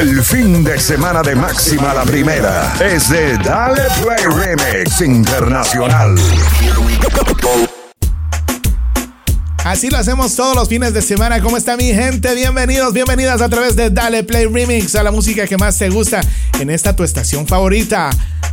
El fin de semana de máxima la primera es de Dale Play Remix Internacional. Así lo hacemos todos los fines de semana. ¿Cómo está mi gente? Bienvenidos, bienvenidas a través de Dale Play Remix a la música que más te gusta en esta tu estación favorita.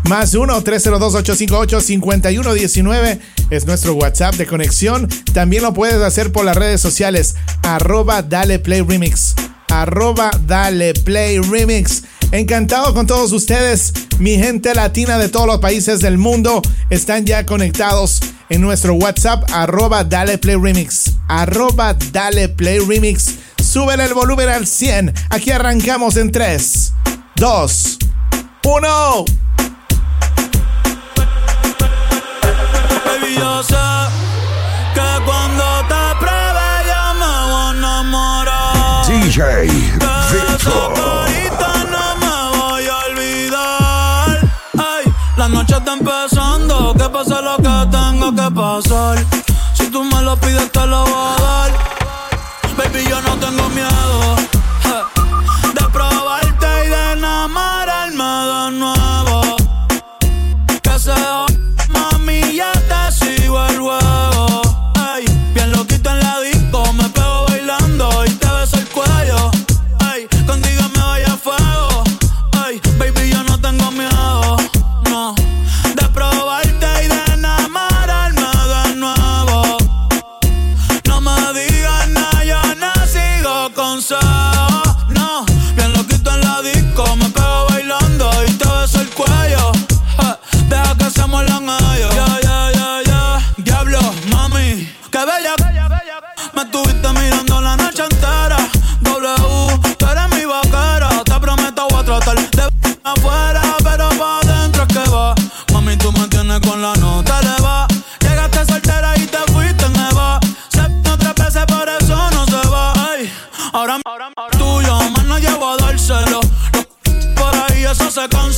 Más 1-302-858-5119 es nuestro WhatsApp de conexión. También lo puedes hacer por las redes sociales. Arroba Dale Play Remix. Arroba Dale Play Remix. Encantado con todos ustedes. Mi gente latina de todos los países del mundo están ya conectados en nuestro WhatsApp. Arroba Dale Play Remix. Arroba Dale Play Remix. Súbele el volumen al 100. Aquí arrancamos en 3, 2, 1. Baby, yo sé que cuando DJ Victor. no me voy a olvidar. Ay, la noche está empezando, que pase lo que tenga que pasar. Si tú me lo pides, te lo voy a dar. Baby, yo no tengo miedo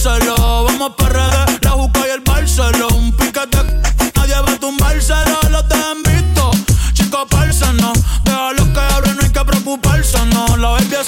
se. Vamos pa' redes, la Juca y el Barceló. Un piquete, nadie va a tumbárselo. Los te han visto, chicos, parce, no. Déjalo que hablen, no hay que preocuparse, no. La baby es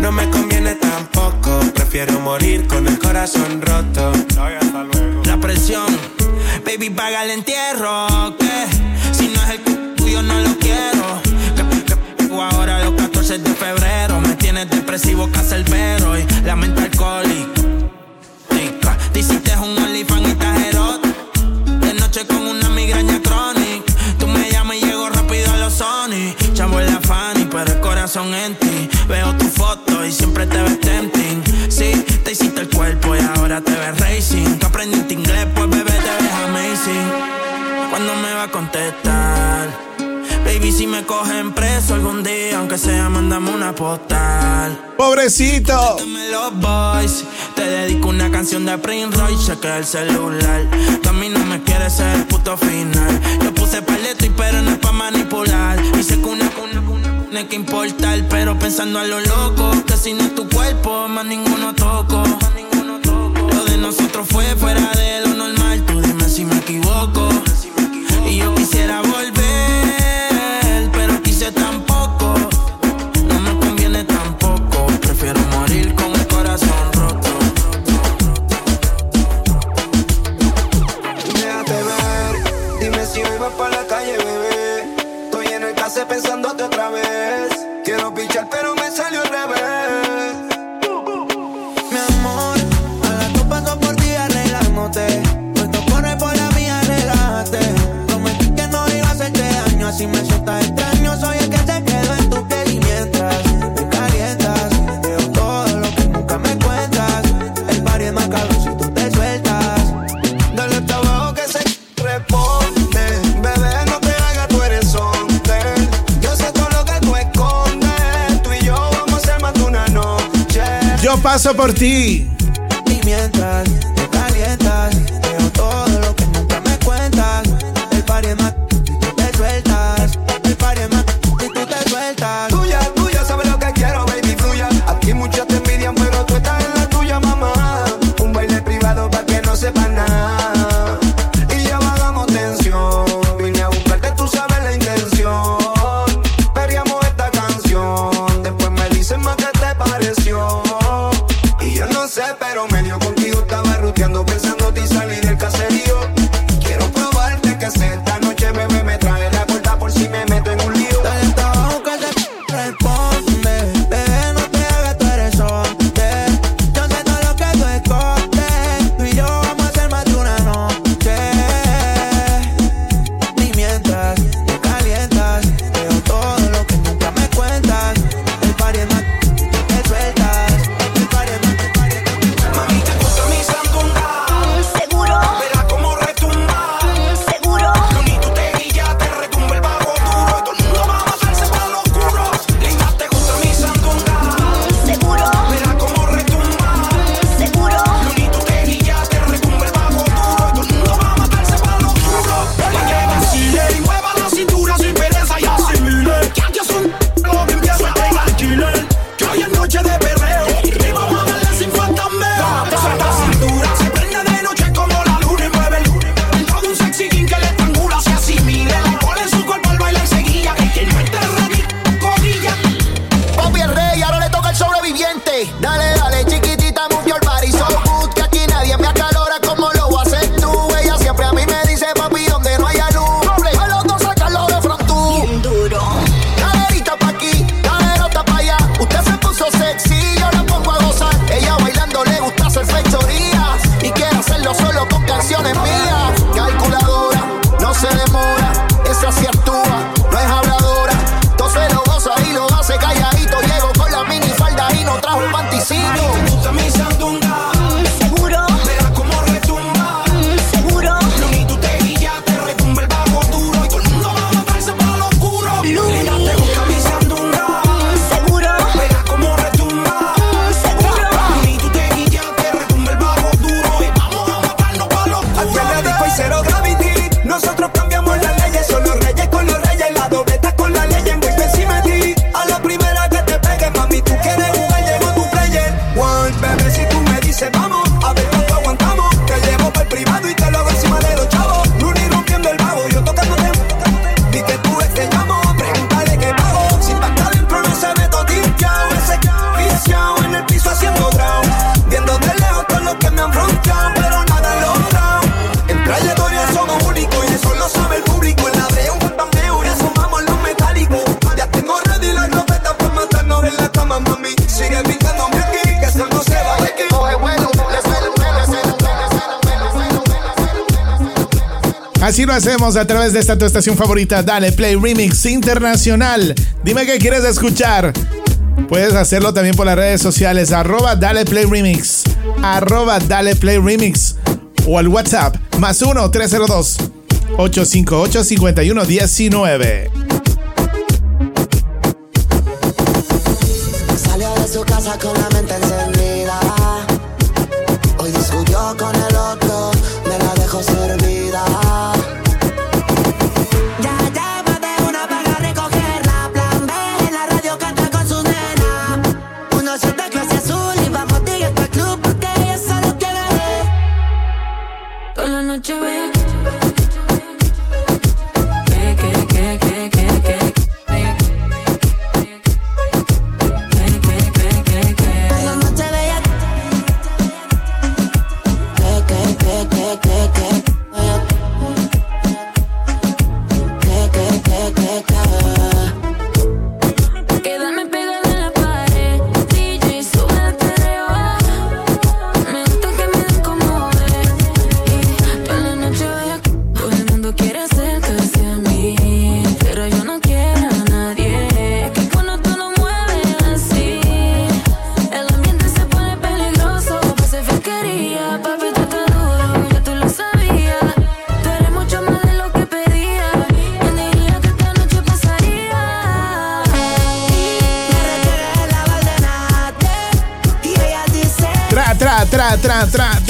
No me conviene tampoco, prefiero morir con el corazón roto. La presión, baby, paga el entierro. Que si no es el tuyo, no lo quiero. Que, que, que ahora los 14 de febrero me tienes depresivo, cacerbero y la mente alcohólica. Te hiciste un OnlyFans y estás. De noche con una migraña crónica. Tú me llamas y llego rápido a los Sony. Chavo en la Fanny, pero el corazón en ti. Veo tu foto y siempre te ves tempting. Sí, te hiciste el cuerpo y ahora te ves racing. Tú aprendiste inglés, pues bebé te ves amazing. ¿Cuándo me va a contestar? Baby, si me cogen preso algún día, aunque sea, mandame una postal. Pobrecito. Los boys. Te dedico una canción de Prince Royce, chequea el celular. Tú a mí no me quieres ser el puto final. Yo puse paleto y pero no es pa' manipular. Sé que una no hay que importar, pero pensando a lo loco. Que si no es tu cuerpo, más ninguno toco. Lo de nosotros fue fuera de lo normal, tú dime si me equivoco. Y yo quisiera volver, pero quise tampoco. No me conviene tampoco, prefiero morir con el corazón roto. Déjate ver, dime si hoy vas para la calle, bebé. Estoy en el case pensándote otra vez. Yo paso por ti. Pimientas. a través de esta tu estación favorita, Dale Play Remix Internacional. Dime qué quieres escuchar. Puedes hacerlo también por las redes sociales, arroba Dale Play Remix, arroba Dale Play Remix o al WhatsApp, más 1-302-858-5119. Salió de su casa con la tra.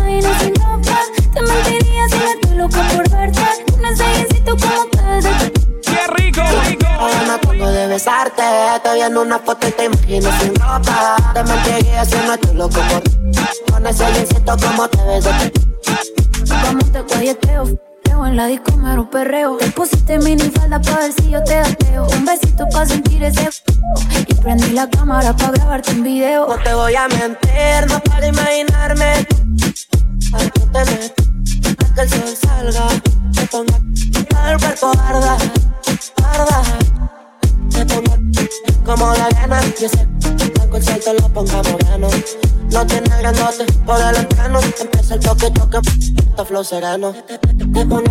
jeansito como te ti. Como te guayeteo, en la disco mero perreo. Te pusiste mini falda pa' ver si yo te gateo. Un besito pa' sentir ese Y prendí la cámara pa' grabarte un video. No te voy a mentir, no para imaginarme. A que te meto, que el sol salga. Te ponga el cuerpo arda, arda. Te pongo como la gana. Y ese blanco el sol te lo ponga moreno. No tiene grandote por el entrano. Empieza el toque, toque, esto flow sereno. Te pongo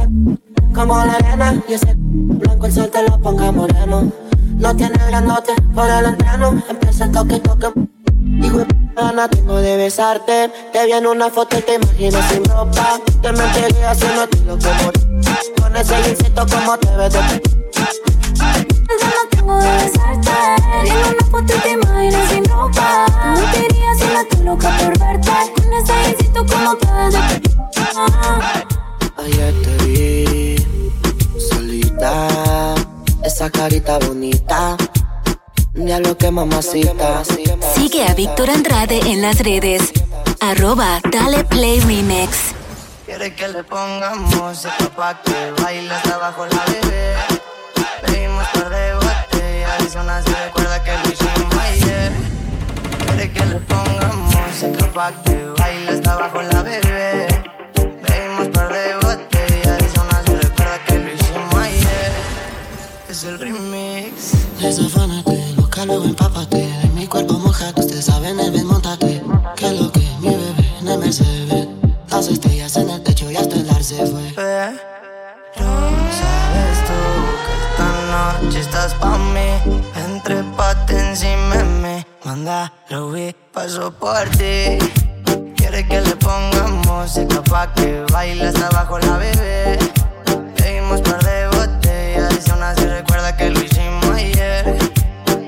como la arena. Y ese blanco el sol te lo ponga moreno. No tiene grandote por el entrano. Empieza el toque, toque. P- gana tengo de besarte. Te vi en una foto y te imagino sin ropa. Te mentiría si no estoy loco por Con ese jeansito como te ves de. Ganas tengo de besarte. Vi en una foto y te imaginas sin ropa. Te mentiría si no estoy loca por verte. Con ese besito como Ah. Ayer te vi solita, esa carita bonita. Diablo que mamacita. Sigue a Víctor Andrade en las redes. Arroba Dale Play Remix. Quiere que le pongamos música pa' que baile hasta abajo la bebé. Son así, recuerda que lo hicimos ayer. Quiere que le pongamos música pa' que baile hasta abajo la bebé. Bebimos par de botellas y son así, recuerda que lo hicimos ayer. Es el remix. Desafánate, loca, luego empápate. De mi cuerpo mojate, usted sabe, en el montate. Que lo que mi bebé en el Mercedes. Las estrellas en el techo y hasta el ar se fue. Pero sabes tú que esta noche estás pa' mí me manda lo vi, paso por ti. Quiere que le ponga música pa' que baile hasta abajo la bebé. Pedimos par de botellas y aún así recuerda que lo hicimos ayer.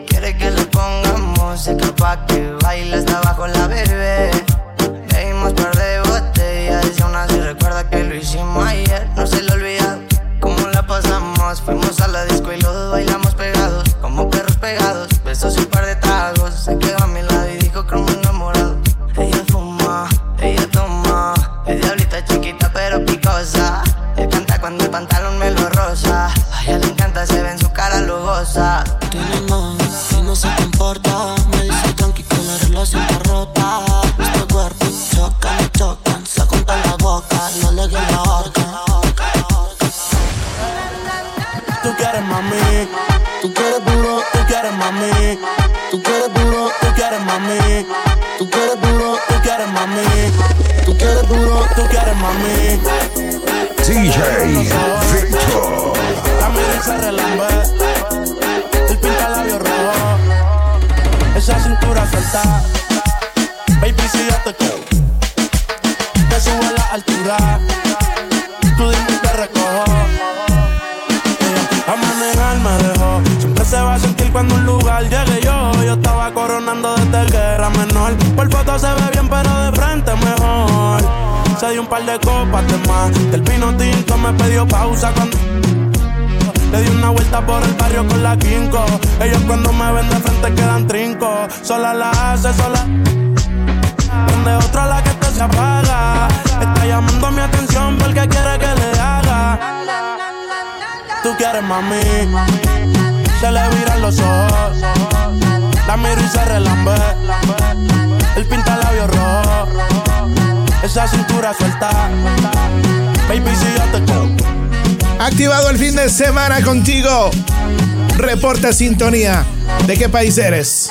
Quiere que le ponga música pa' que baile hasta abajo la bebé. Pedimos par de botellas y aún así recuerda que lo hicimos ayer. No se lo olvida cómo la pasamos. Fuimos a la disco y los dos bailamos pegados, como perros pegados besos y un par de tragos. Se quedó a mi lado y dijo como enamorado. Ella fuma, ella toma, es diablita chiquita pero picosa. Él canta cuando el pantalón me lo rosa. A ella le encanta, se ve en su cara lujosa. Tiene más y no se comporta. Me dice tranqui que la relación está DJ Victor. El pinta labios rojo. Esa cintura suelta. Baby, si yo te quiero. Te subo a la altura. Tú dime te recojo. Ella a manejar me dejó. Siempre se va a sentir cuando un lugar llegue yo. Yo estaba coronando desde que era menor. Por foto se ve Se dio un par de copas de más. Del vino tinto me pidió pausa cuando. Le di una vuelta por el barrio con la quinco. Ellos cuando me ven de frente quedan trinco. Sola la hace, sola. Donde otra la que te se apaga. Está llamando mi atención porque quiere que le haga. Tú quieres mami. Se le viran los ojos. La miro y se relambe. El pinta labios rojo. Esa cintura suelta. Baby, si yo te. Activado el fin de semana contigo. Reporta sintonía. ¿De qué país eres?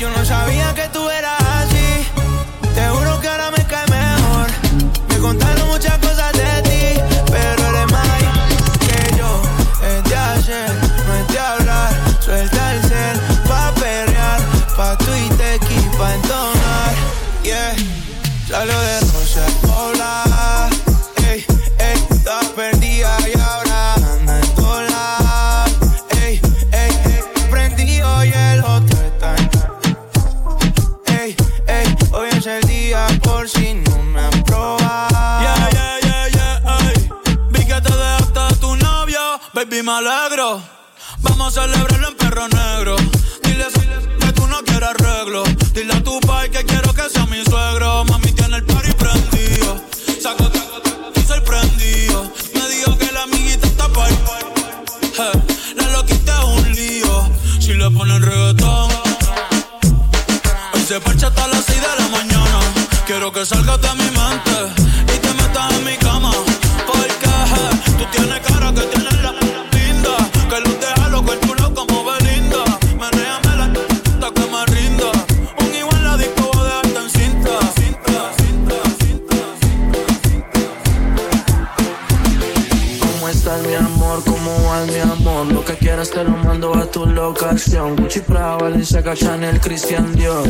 Yo no sabía que tú baby, me alegro. Vamos a celebrarlo en perro negro. Dile que tú no quieres arreglo. Dile a tu pai que quiero que sea mi suegro. Mami tiene el party prendido. Saco y sorprendido. Me dijo que la amiguita está par. Eh, la loquita es un lío. Si le ponen reggaetón. Hoy se hasta las 6 de la mañana. Quiero que salgas de mi mente te lo mando a tu locación. Gucci, Prada, Balenciaga, Chanel, Christian Dior.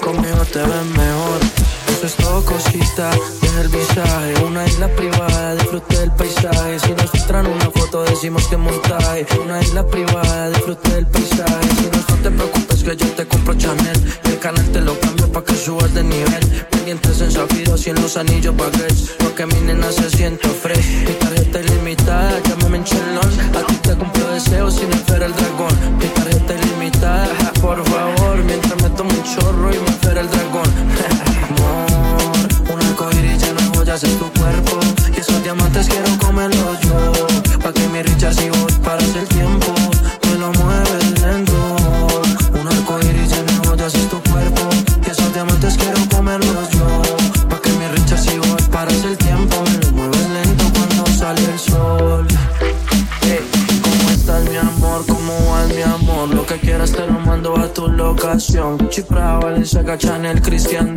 Conmigo te ves mejor Eso es todo cosita, deja el visaje Una isla privada, disfrute del paisaje. Si nos filtran una foto decimos que montaje. Una isla privada, disfrute del paisaje. Si no, no te preocupes que yo te compro Chanel. El canal te lo cambio pa' que subas de nivel. Pendientes en zafiros y en los anillos baguettes Pa' que mi nena se sienta fresh. Mi tarjeta ilimitada, llámame en chelón. A ti te cumplo deseos sin espera el dragón. Mi tarjeta ilimitada, por favor Mientras me tomo un chorro y me espera el dragón joyas en tu cuerpo Y esos diamantes quiero comerlos yo. Pa' que mi Richard si voy paras el tiempo Me lo mueves lento. Un arcoíris lleno de joyas en tu cuerpo Y esos diamantes quiero comerlos yo. Pa' que mi Richard si voy paras el tiempo Me lo mueves lento cuando sale el sol. Hey, ¿Cómo estás mi amor? ¿Cómo vas mi amor? Lo que quieras te lo mando a tu locación. Gucci, Prada, Balenciaga, Chanel, Christian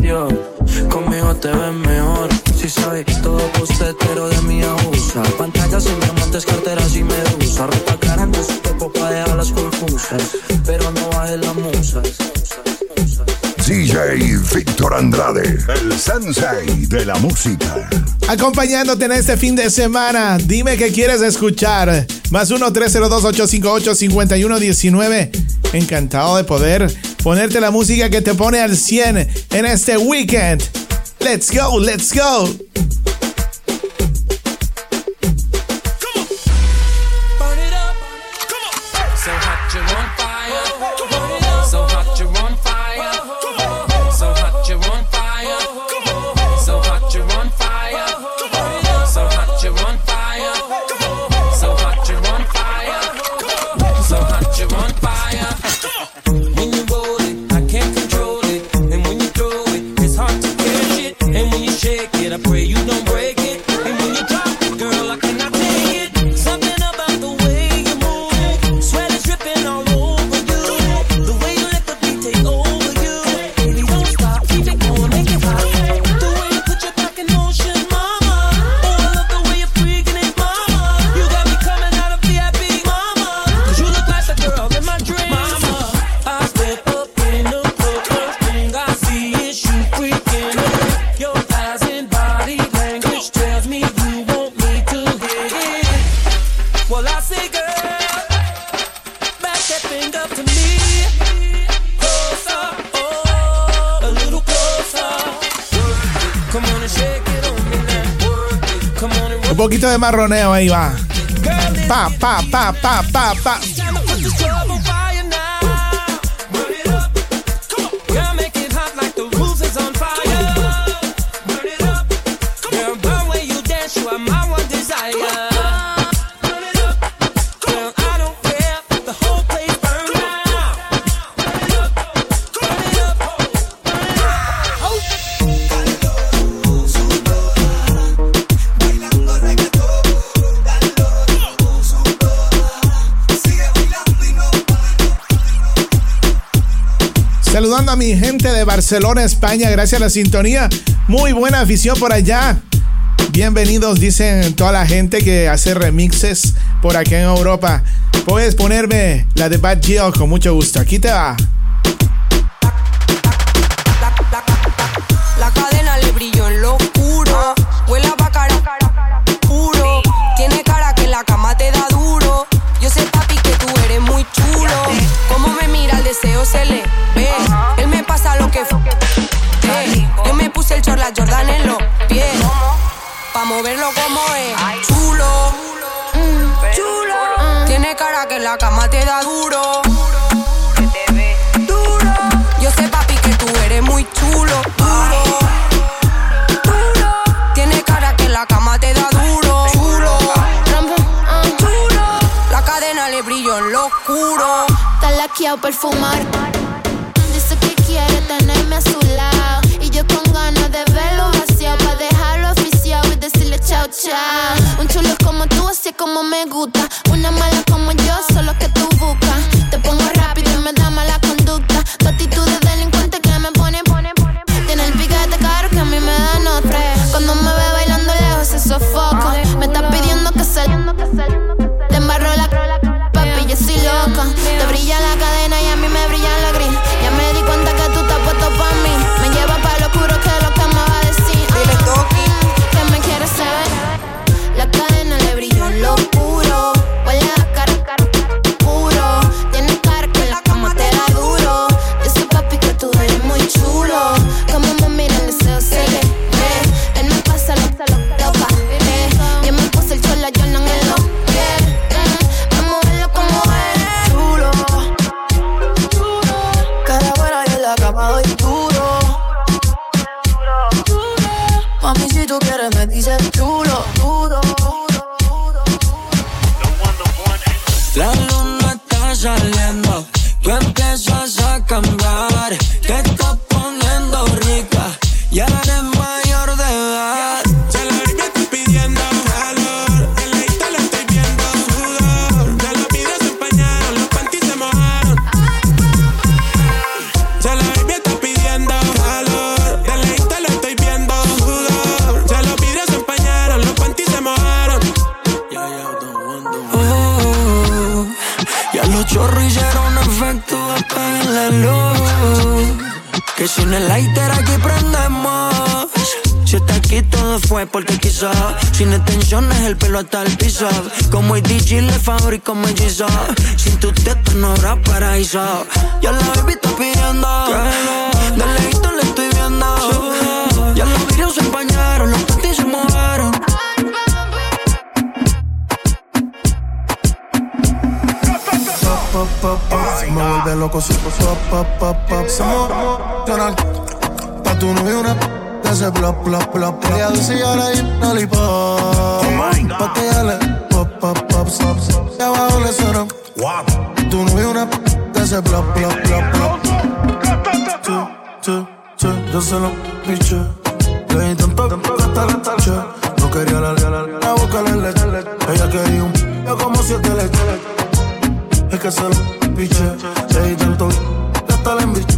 la música. Acompañándote en este fin de semana, dime qué quieres escuchar. Más 1-302-858-5119. Encantado de poder ponerte la música que te pone al 100 en este weekend. Let's go, let's go. poquito de marroneo ahí va. Pa, pa, pa, pa, pa, pa. Saludando a mi gente de Barcelona, España. Gracias a la sintonía. Muy buena afición por allá. Bienvenidos, dicen toda la gente que hace remixes por acá en Europa. Puedes ponerme la de Bad Geo con mucho gusto. Aquí te va. el chor, la Jordan en los pies. Pa' moverlo como es. Chulo, chulo. Tiene cara que la cama te da duro. Duro. Yo sé, papi, que tú eres muy chulo. Tiene cara que la cama te da duro. Chulo. Chulo. La cadena le brilló en lo oscuro. Está laqueado perfumar. Dice que quiere tenerme a su lado labios con ganas de verlo vaciado. Pa' dejarlo oficial y decirle chao, chao. Un chulo como tú, así como me gusta. Una mala como yo, solo que tú buscas. Te pongo rápido y me da mala conducta. Tu actitud de delincuente que me pone, pone, pone. Tiene el piquete caro que a mí me dan otra. Cuando me ve bailando lejos, se sofoca. Ah, me está pidiendo que salga. Te embarro la papi, yo soy loca. Te brilla la cadena y a mí me brilla la gris. body Sin extensiones el pelo hasta el piso Como el DJ le fabrico mellizo Sin tu tetas no habrá paraíso Ya la baby está pidiendo De lejito le estoy viendo Ya los vidrios se empañaron Los panties se mojaron pop, pop, pop. Me vuelve loco si pop, pop, pop, pop. Somos. Pa' tu novio una que se plop, plop, plop, plop. Ella dice ya la lollipop. Pa' que ella le pop, pop, pop, stop, stop. Y abajo le suena. Tu novio una que se plop, plop, plop, plop. Chu, chu, chu. Yo se lo piché. Le di tanto hasta la tacha. No quería la, la, la boca le leche. Ella quería un yo como siete leches es que se lo piche. Se di tanto hasta la enviche.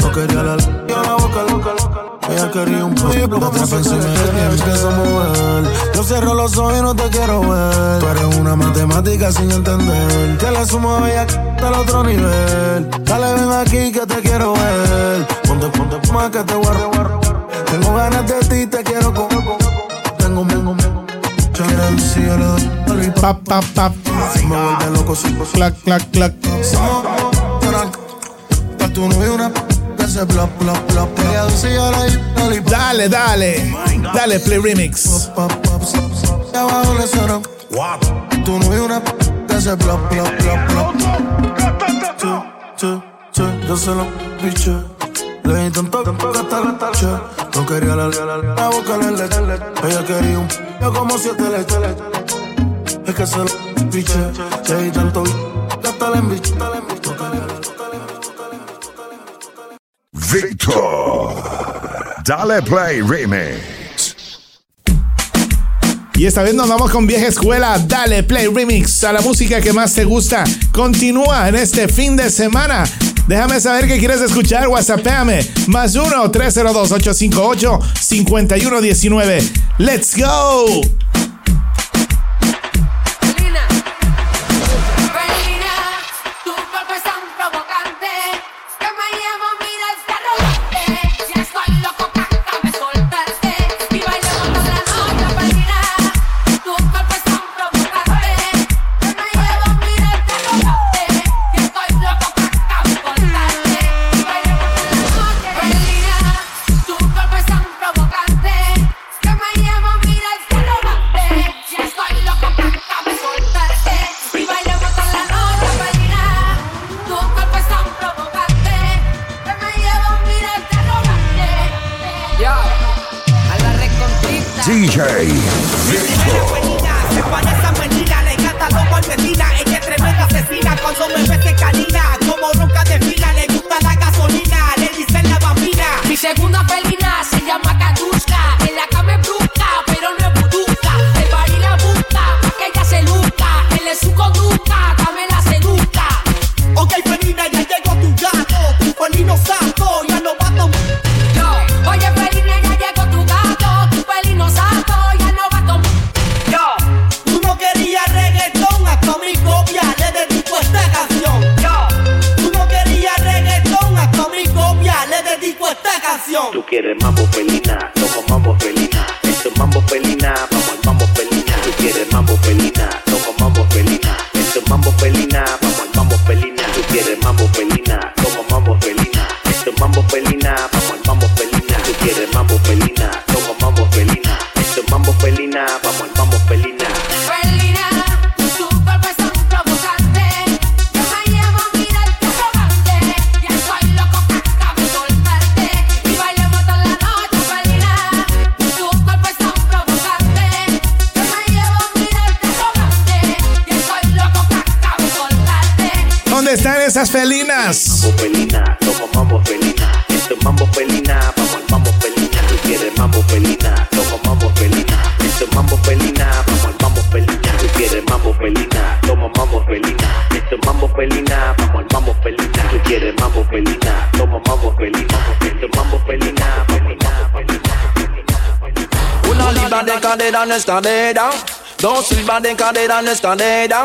No quería la y a la boca loca. Ella quería un de atrás encima de ti empieza a mover. Yo cierro los ojos y no te quiero ver. Tú eres una matemática sin entender. Que la sumo a bella hasta el otro nivel. Dale, ven aquí que te quiero ver. Ponte, ponte más que te guardo. Tengo ganas de ti, te quiero con. Tengo, tengo, tengo. Si yo le doy. Pap, pap, pap. Me vuelve loco si Clac, clac, clac. Pa' tu novio una Ella la. Dale, dale. Dale, Play Remix. Pop, pop, abajo le. Tu una plop, plop. Chu, chu, chu. Yo se lo piché. Le di tanto que hasta la tacha. No quería la, la, la boca le leche. Ella quería un yo como siete leche. Es que se lo piché. Le la. Victor. Dale Play Remix. Y esta vez nos vamos con vieja escuela. Dale Play Remix a la música que más te gusta. Continúa en este fin de semana. Déjame saber qué quieres escuchar. WhatsAppame. Más 1-302-858-5119. ¡Let's go! Felina. Una libra de cadera no es cadera. Dos libras de cadera no es cadera.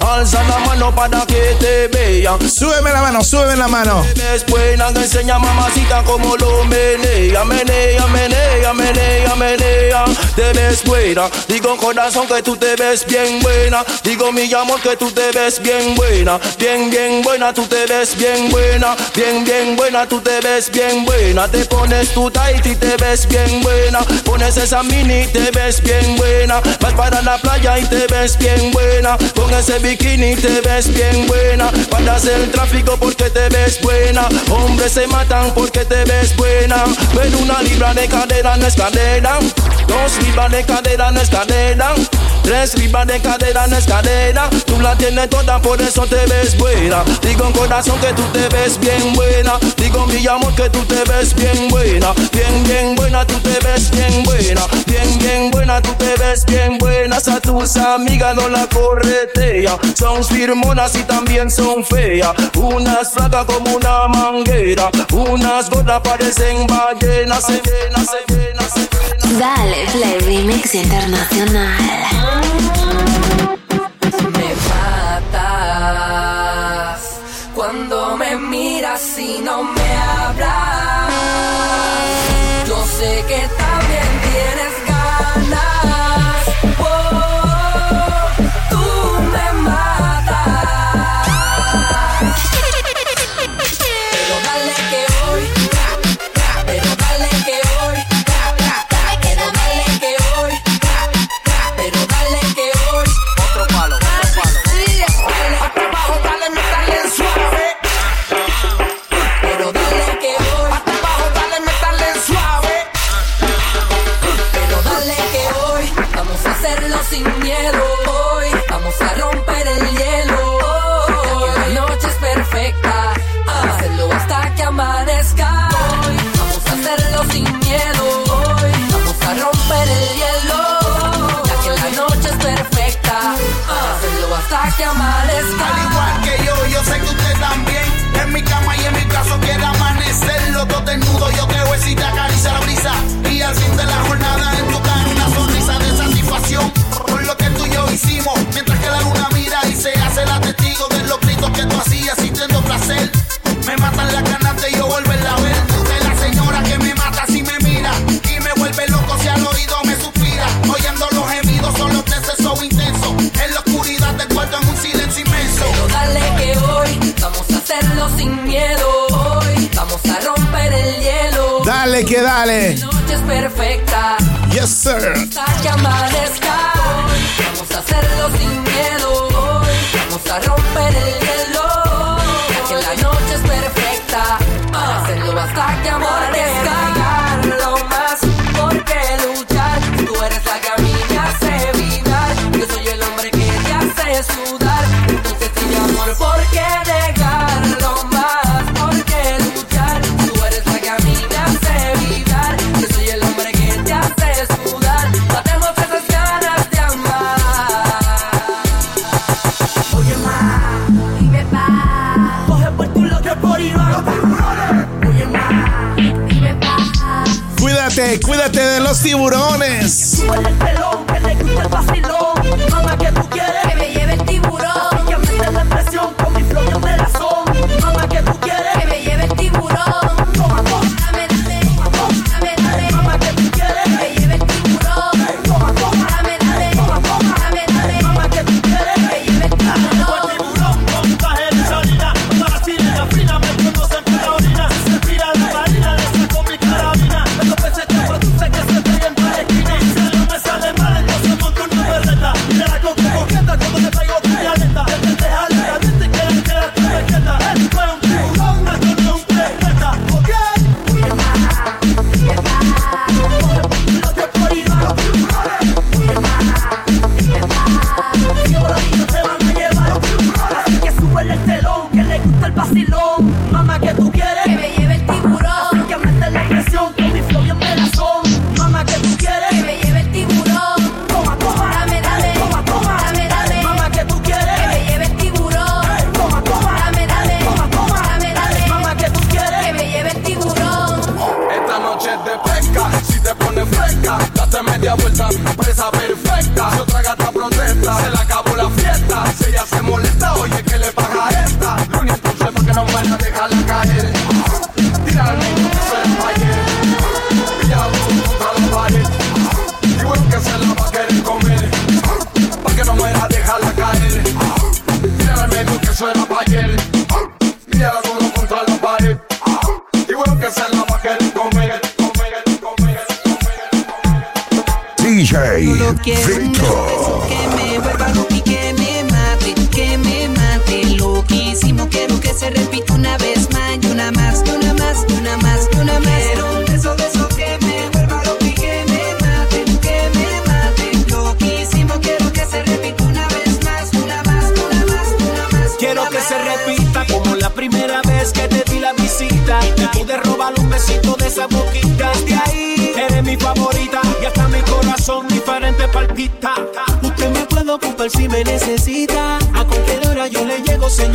Alza la mano para que te vea. Súbeme la mano, súbeme la mano. Te ves buena, que enseña mamacita como lo menea, menea, menea, menea, menea. Te ves buena, digo corazón que tú te ves bien buena. Digo mi amor que tú te ves bien buena, bien, bien buena, tú te ves bien buena, bien, bien buena, tú te ves bien buena. Te pones tu tight y te ves bien buena. Pones esa mini y te ves bien buena. Vas para la playa y te ves bien buena. Con ese bikini te ves bien buena. Paras el tráfico porque te ves buena. Hombres se matan porque te ves buena. Pero una libra de cadera no es cadera. Dos libras de cadera no es cadera. Tres libras de cadera no es cadera. Tú la tienes toda, por eso te ves buena. Digo en corazón que tú te ves bien buena. Digo mi amor que tú te ves bien buena. Bien, bien buena, tú te ves bien buena. Bien, bien buena, tú te ves bien buena. A tus amigas no la corretea. Son firmonas y también son feas. Unas flacas como una manguera. Unas gordas parecen ballenas. Se llena, se llena, se llena. Dale Play Remix Internacional. Me matas cuando me miras y no me hablas. Yo sé que quiere amanecer. Los dos desnudos, yo te voy y te acaricia la brisa. Y al fin de la jornada en tu cara una sonrisa de satisfacción. Por lo que tú y yo hicimos. Mientras que la luna mira y se hace la testigo de los gritos que tú hacías sintiendo placer. Me matan la ganas de yo volverla a Dale que dale. Noche es perfecta. Yes, sir. Hasta que amanezca. Hoy vamos a hacerlo sin miedo. Hoy vamos a romper el hielo. Que la noche es perfecta. Hacerlo hasta que amanezca. Lo más porque luchar. Tú eres la que a mí me hace vibrar. Yo soy el hombre que te hace sudar. Entonces, mi amor, ¿por qué Cuídate, de los tiburones.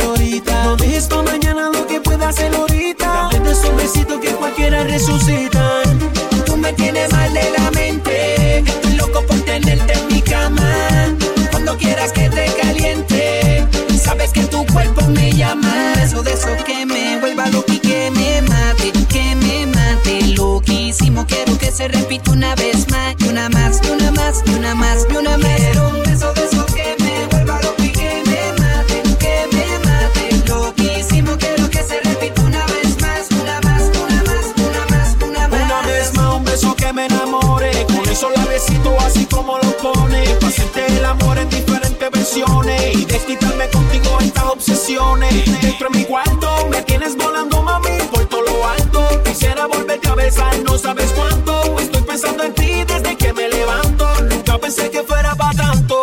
Señorita. No dejes pa' mañana lo que pueda hacer ahorita. Dame de esos besitos que cualquiera resucita. Tú me tienes mal de la mente. Estoy loco por tenerte en mi cama. Cuando quieras que te caliente. Sabes que tu cuerpo me llama. Eso de eso que me vuelva loco y que me mate. Que me mate loquísimo. Quiero que se repita una vez más. Y una más, y una más, y una más, y una más. Quiero un beso de diferentes versiones. Y desquitarme contigo estas obsesiones. Dentro de mi cuarto me tienes volando, mami, por todo lo alto. Quisiera volverte a besar, no sabes cuánto. Estoy pensando en ti desde que me levanto. Nunca pensé que fuera para tanto.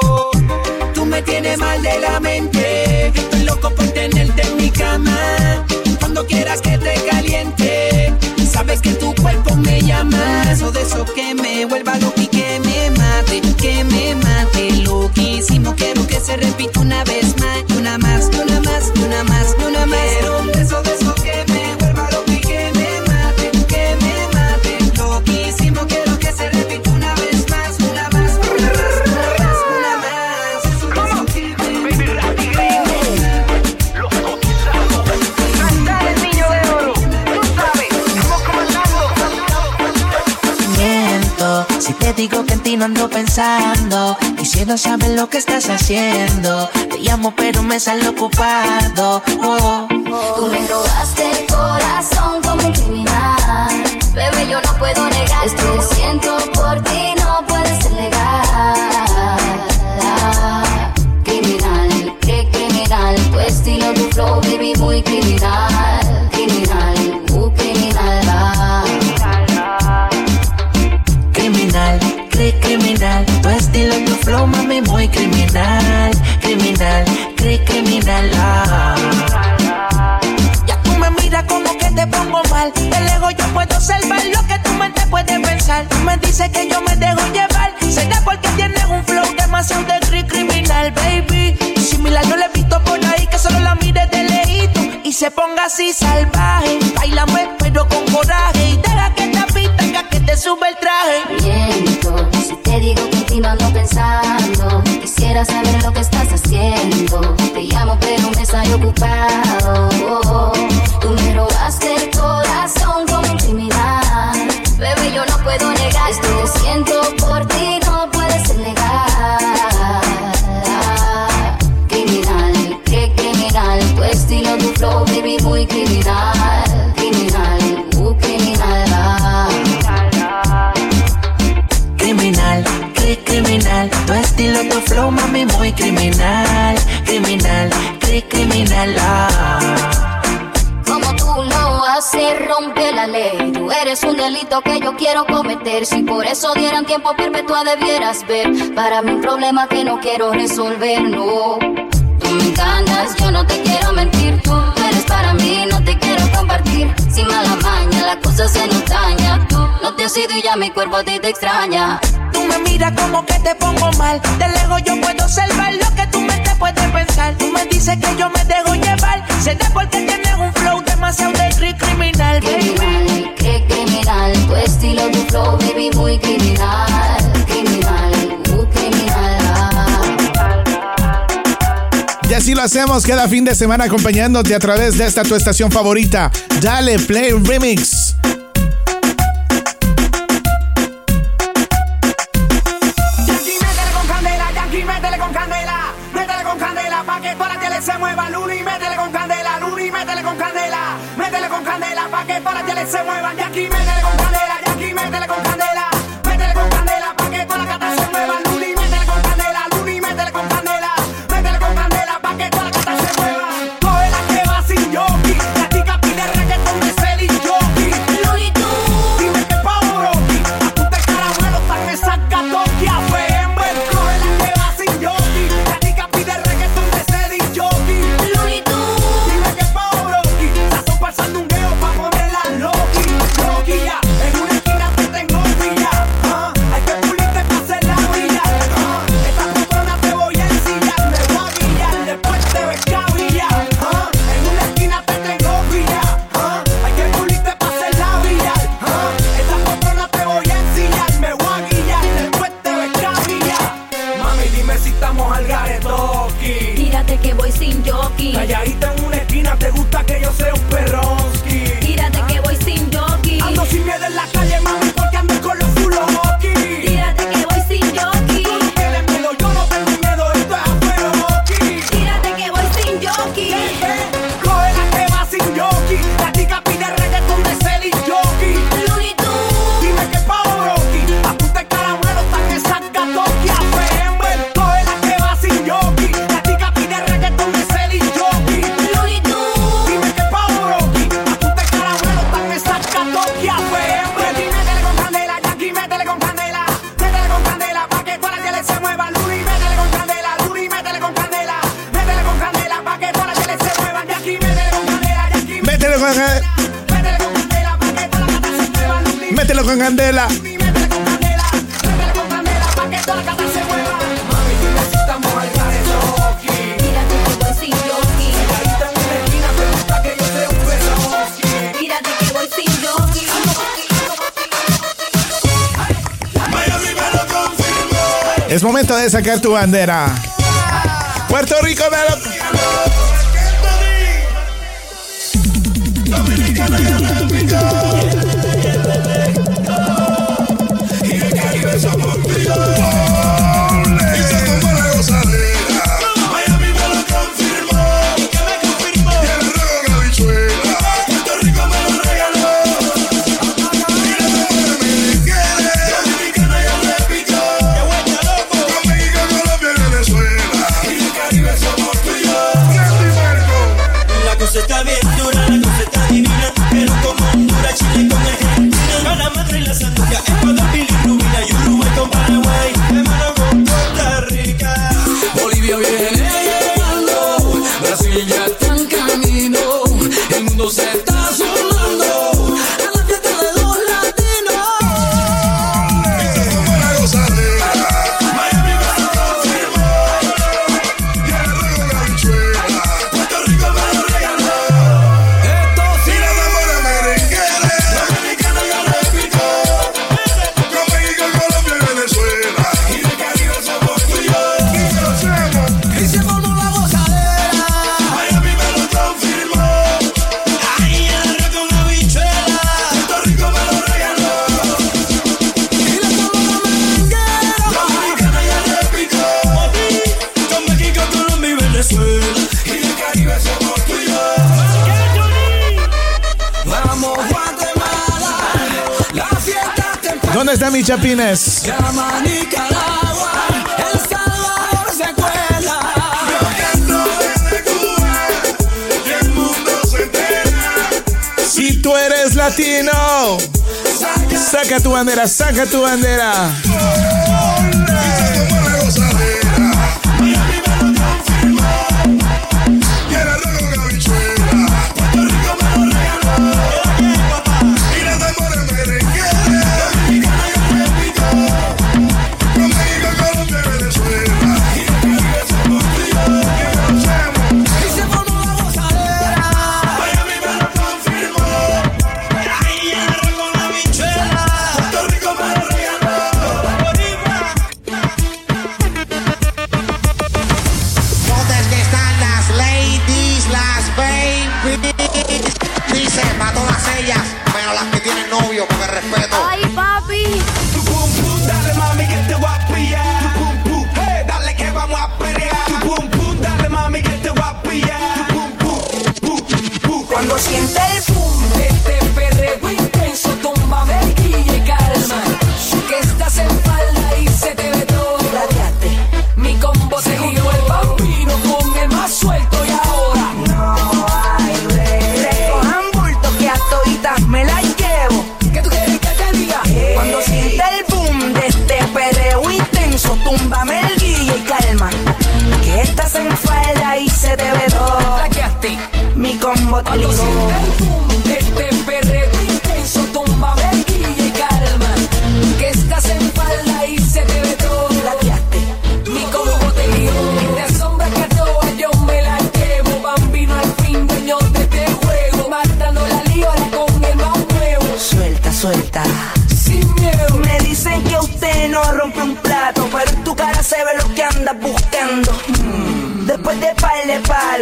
Tú me tienes mal de la mente. Estoy loco por tenerte en mi cama. Cuando quieras que te caliente. Sabes que tu cuerpo me llama. Eso de eso que me vuelva se repita una vez no ando pensando Quisiera saber lo que estás haciendo Te llamo pero me sale ocupado oh. Tú me robaste el corazón como un criminal. Bebé, yo no puedo negar. Esto que siento por ti Tú me dices que yo me dejo llevar Será porque tienes un flow demasiado de cri criminal, baby Similar yo le he visto por ahí que solo la mire de lejito Y se ponga así salvaje Bailame pero con coraje Y deja que te pita que te sube el traje Miento, si te digo que en ando pensando. Quisiera saber lo que estás haciendo. Te llamo, pero me sale ocupado. Tú me robaste Esto que siento es un delito que yo quiero cometer. Si por eso dieran tiempo perpetuo debieras ver. Para mí un problema que no quiero resolver, no. Tú me encantas, yo no te quiero mentir. Tú eres para mí, no te quiero compartir. Sin mala maña, la cosa se nos daña. Tú no te has ido y ya mi cuerpo a te extraña. Tú me miras como que te pongo mal. De lejos yo puedo observar lo que tú me te puedes pensar. Tú me dices que yo me dejo llevar. Será porque tienes un flow demasiado de Y así lo hacemos cada fin de semana acompañándote a través de esta tu estación favorita. Dale Play Remix. para que le se muevan. Y aquí métele con cadera, y aquí métele con cadera. sacar tu bandera. Puerto Rico me tu bandera.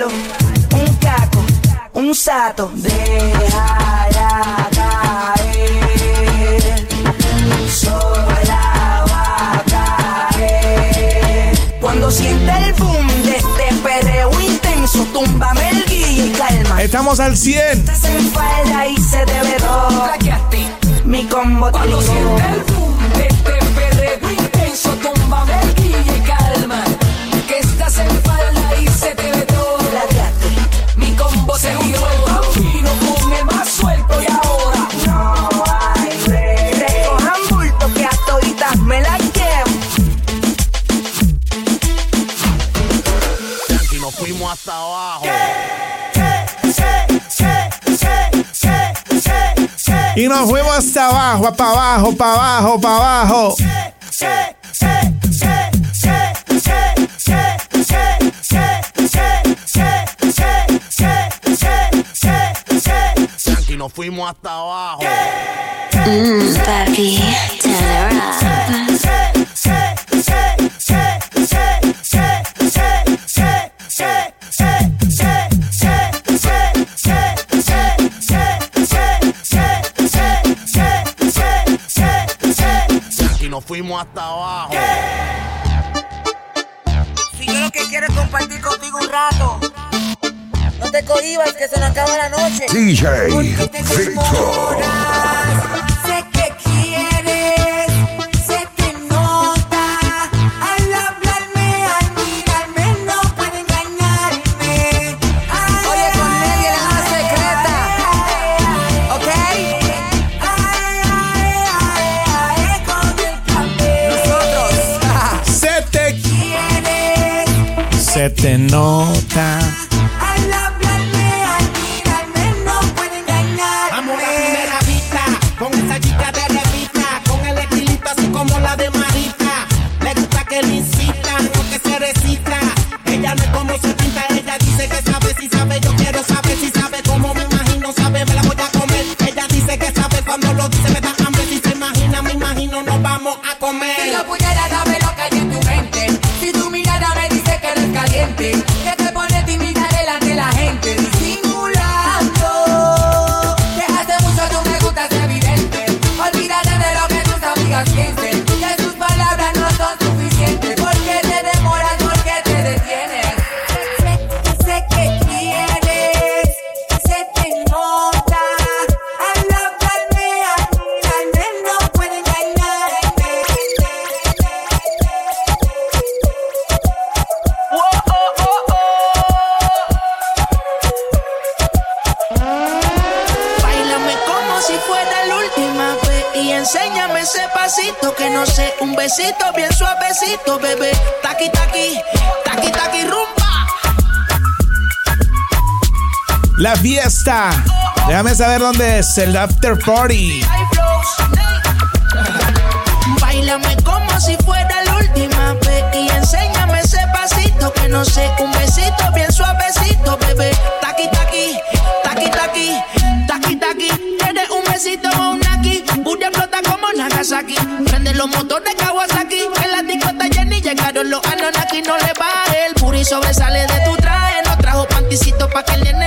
Palo, un caco, un sato. Déjala caer. Sola va a caer. Cuando siente el boom de este perreo intenso, túmbame el guille y calma. Estamos al 100. Estás en falda y se te ve todo. Mi combo Cuando ligó. siente el boom hasta abajo. Y nos fuimos hasta abajo, para abajo, para abajo, para abajo. Y nos fuimos hasta abajo. Mmm, papi, turn her fuimos hasta abajo. Si yo lo que quiero es compartir contigo un rato. No te cohibas que se nos acaba la noche. DJ Victor. Se es el after party. Báilame como si fuera la última vez y enséñame ese pasito que no sé, un besito bien suavecito, bebé. Taqui taqui, taqui taqui, taqui taqui. Tienes un besito o un aquí, booty explota como Nagasaki. Prende los motores Kawasaki, en la disco está Jenny llegaron los Anunnaki, no le baje. El puri sobresale de tu traje, no trajo panticito pa' que el nene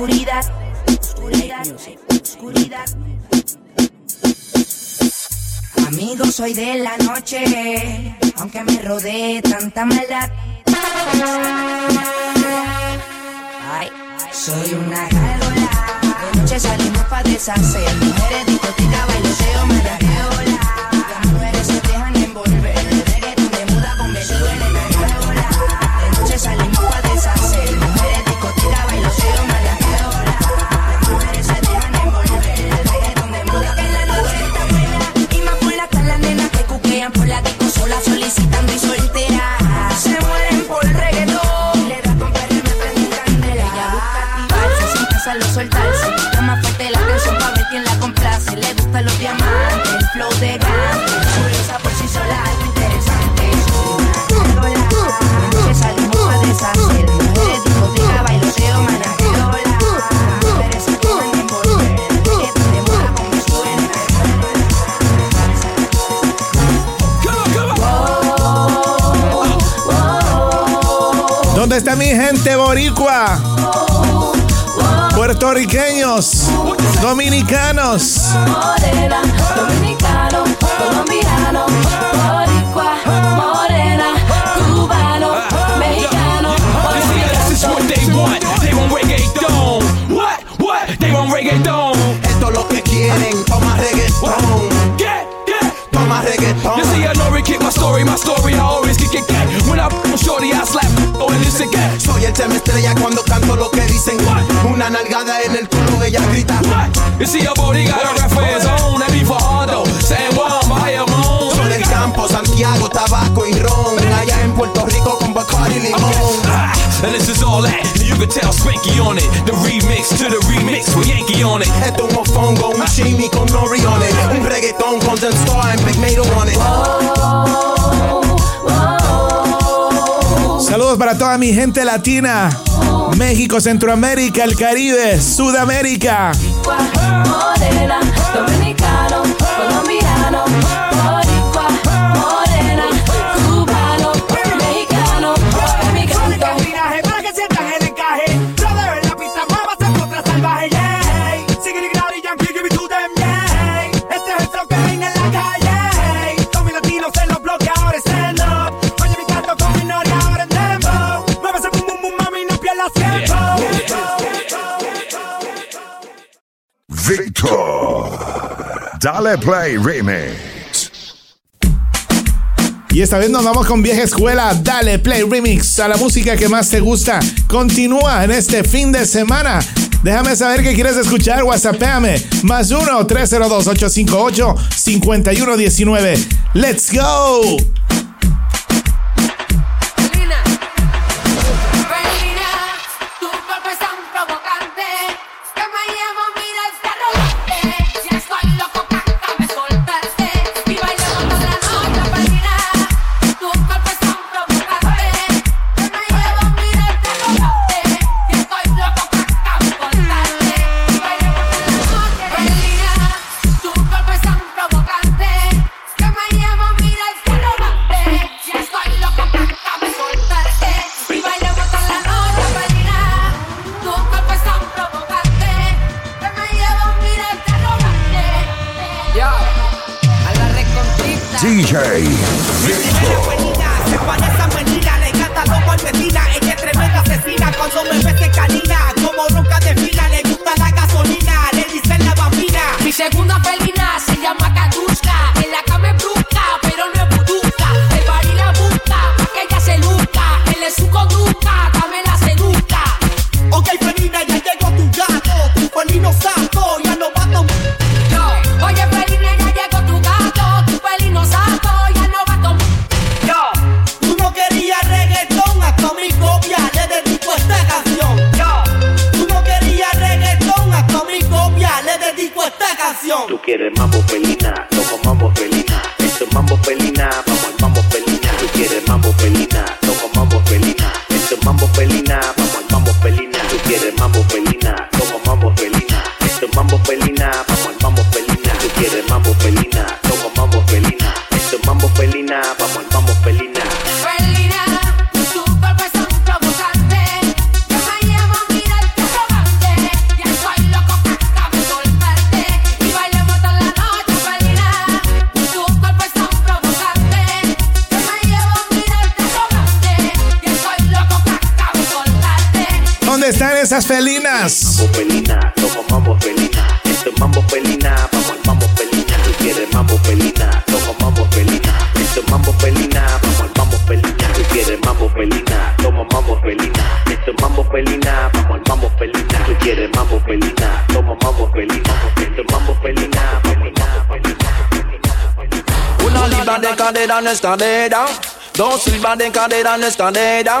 Oscuridad. Oscuridad, oscuridad. Amigo, soy de la noche. Aunque me rodee tanta maldad. Ay, soy una gárgola. De noche salimos pa' deshacer. Mujeres, discoteca, bailoteo, mariajeola. Está mi gente boricua? Puertorriqueños, dominicanos. Morena, dominicano, colombiano, boricua, morena, cubano, mexicano, This is what they want. They want reggaeton. What? What? They want reggaeton. Esto es lo que quieren, toma. Get, get. Toma reggaetón. You see, I know kick my story, my story, I always kick it, get. When I shorty, I slap, oh, and this again. Soy el tema estrella cuando canto lo que dicen. Una nalgada en el culo, ella grita. You see, your body got a rap for his own. That be for Ardo. San Juan. Soy del campo, Santiago, tabaco y ron. Allá en Puerto Rico con Bacardi y limón. Ah, And this is all that. You can tell Spanky on it. The remix to the remix with Yankee on it. Esto es un mofongo, un chimi con nori on it. Un reggaetón con Zen Star and Big Mato on it. Saludos para toda mi gente latina. México, Centroamérica, el Caribe, Sudamérica. morena, Dale Play Remix. Y esta vez nos vamos con vieja escuela. Dale play remix a la música que más te gusta. Continúa en este fin de semana. Déjame saber qué quieres escuchar. WhatsAppame. Más 1-302-858-5119. ¡Let's go! Dos libras de cadera en escalera.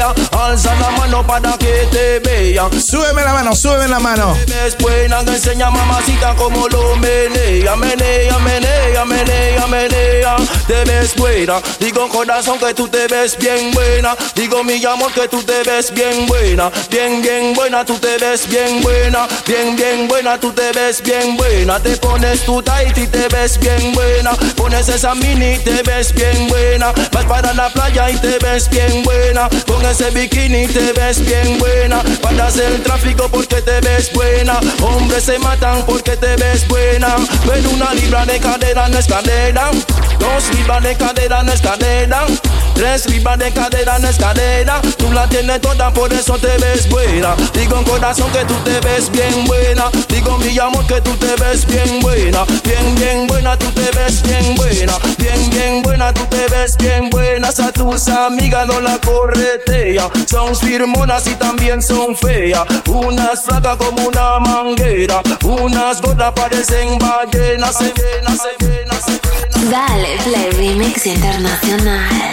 Alza la mano para que te vean. Súbeme la mano, súbeme la mano. Te ves buena, enseña mamacita como lo menea, menea, menea, menea, menea. Te ves buena, digo corazón que tú te ves bien buena. Digo mi amor que tú te ves bien buena. Bien, bien buena, tú te ves bien buena. Bien, bien buena, tú te ves bien buena. Te pones tu tight y te ves bien buena. Pones esa mini y te ves bien buena. Vas para la playa y te ves bien buena. Con ese bikini te ves bien buena. Paras el tráfico porque te ves buena. Hombres se matan porque te ves buena. Ven una libra de cadera no es cadera. Dos libras de cadera no es cadera. Tres libras de cadera no es cadera. Tú la tienes toda, por eso te ves buena. Digo en corazón que tú te ves bien buena. Digo mi amor que tú te ves bien buena. Bien, bien buena, tú te ves bien buena. Bien, bien buena, tú te ves bien buena. A tus amigas no la corretea. Son firmonas y también son feas. Unas flacas como una manguera. Unas gordas parecen ballenas. Se se se. Dale Play Remix Internacional.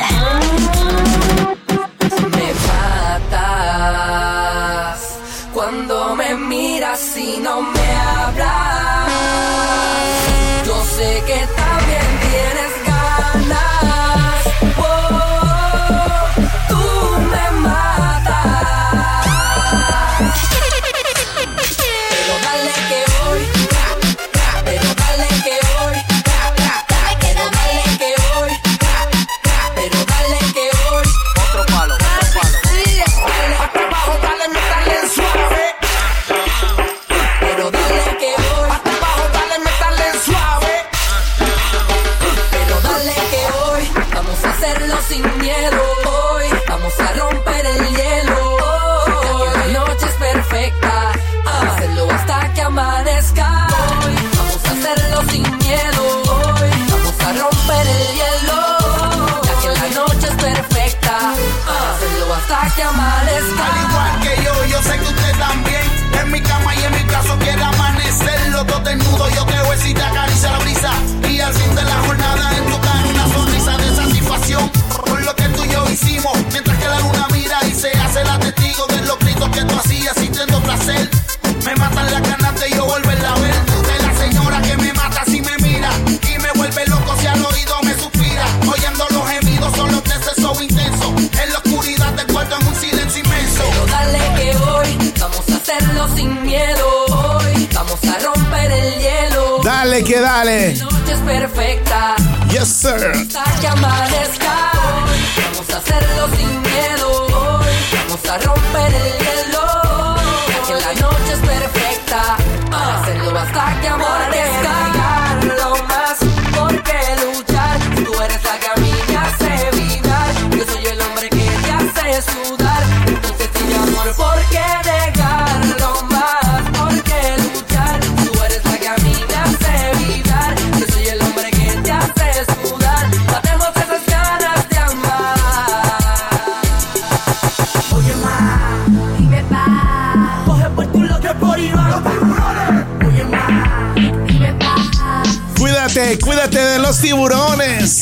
Que tú hacías sintiendo placer. Me matan la canasta y yo volverla a ver. De la señora que me mata si me mira. Y me vuelve loco si al oído me suspira. Oyendo los gemidos son los de sexo intenso. En la oscuridad del cuarto en un silencio inmenso. Pero dale que hoy vamos a hacerlo sin miedo. Hoy vamos a romper el hielo. Dale que dale. La noche es perfecta. Yes, sir. Hasta que amanezca. Hoy vamos a hacerlo sin miedo. Hoy vamos a romper el noche es perfecta. Para hacerlo hasta que amanezca. tiburones.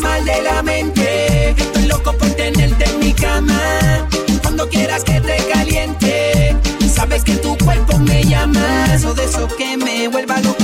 Mal de la mente. Estoy loco por tenerte en mi cama. Cuando quieras que te caliente. Sabes que tu cuerpo me llama. Eso de eso que me vuelva loco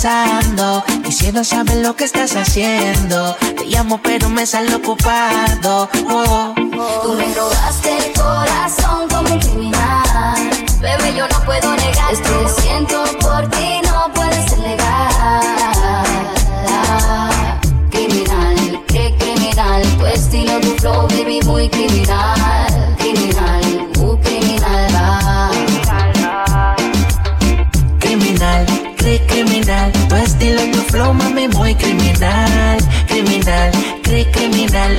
ti no ando pensando Quisiera saber lo que estás haciendo Te llamo pero me sale ocupado oh. Tú me robaste el corazón como un criminal. Bebé, yo no puedo negar esto que siento por ti, no puede ser legal. Criminal, qué criminal, tu estilo, tu flow, baby, muy. Criminal, criminal Criminal, cri criminal.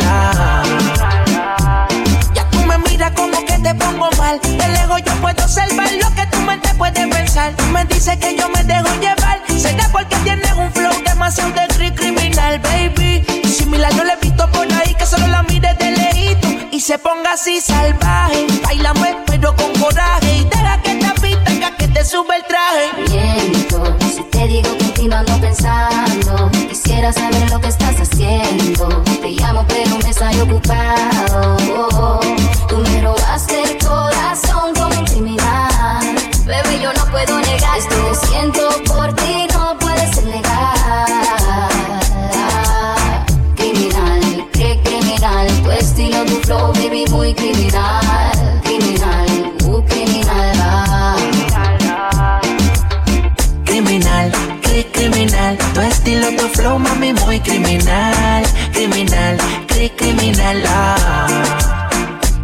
Ya tú me miras como que te pongo mal. De lejos yo puedo observar lo que tu mente puede pensar. Tú me dices que yo me dejo llevar. Será porque tienes un flow demasiado de cri- criminal, baby. Similar no le he visto por ahí que solo la mire de lejito y se ponga así salvaje. Bailame pero con coraje y deja que te pita que te sube el traje. Miento, si te digo que no ando pensando. Saber lo que estás haciendo. Te llamo, pero me estoy ocupado. Tú me robaste el corazón como un criminal. Bebé, yo no puedo negar esto que siento por ti, no puede ser legal. Criminal, qué criminal. Tu estilo, tu flow, baby, muy. Criminal, flow, mami, muy criminal Criminal, cri criminal ah.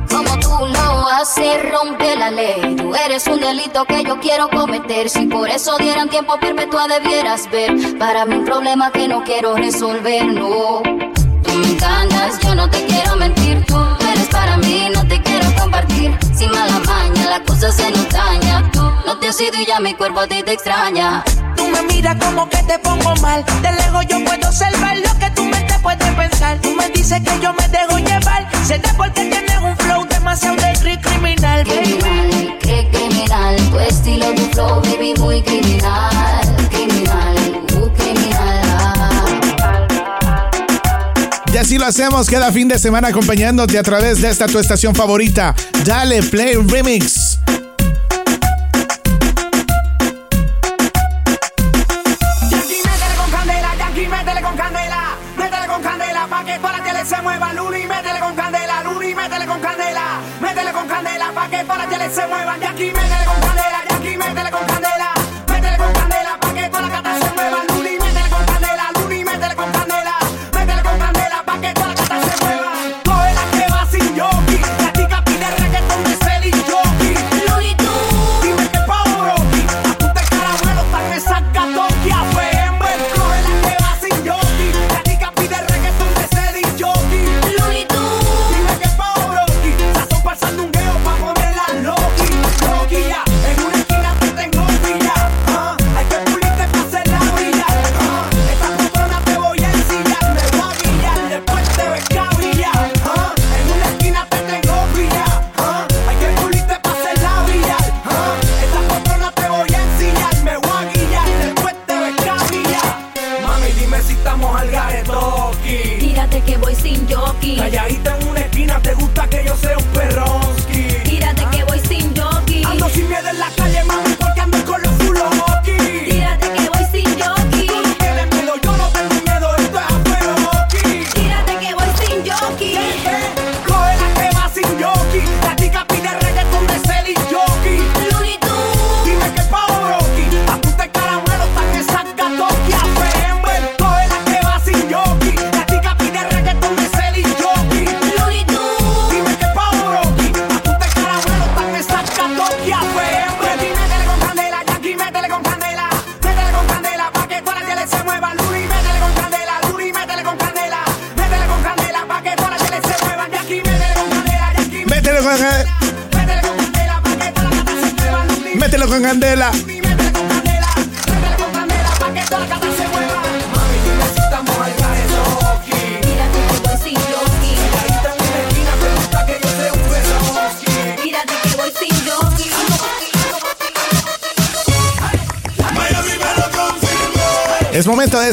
Como tú lo haces, rompe la ley. Tú eres un delito que yo quiero cometer. Si por eso dieran tiempo perpetua, debieras ver. Para mí, un problema que no quiero resolver, no. Tú me encantas, yo no te quiero mentir. Tú eres para mí, no te quiero compartir. Sin mala maña, la cosa se nos daña. Tú no te has ido y ya mi cuerpo a ti te extraña. Me miras como que te pongo mal. De lejos yo puedo observar lo que tu mente puede pensar. Tú me dices que yo me dejo llevar. Será porque tienes un flow demasiado de criminal, baby. Criminal, criminal. Tu estilo, tu flow, baby, muy criminal. Criminal, muy criminal. Y así lo hacemos cada fin de semana acompañándote a través de esta tu estación favorita. Dale Play Remix.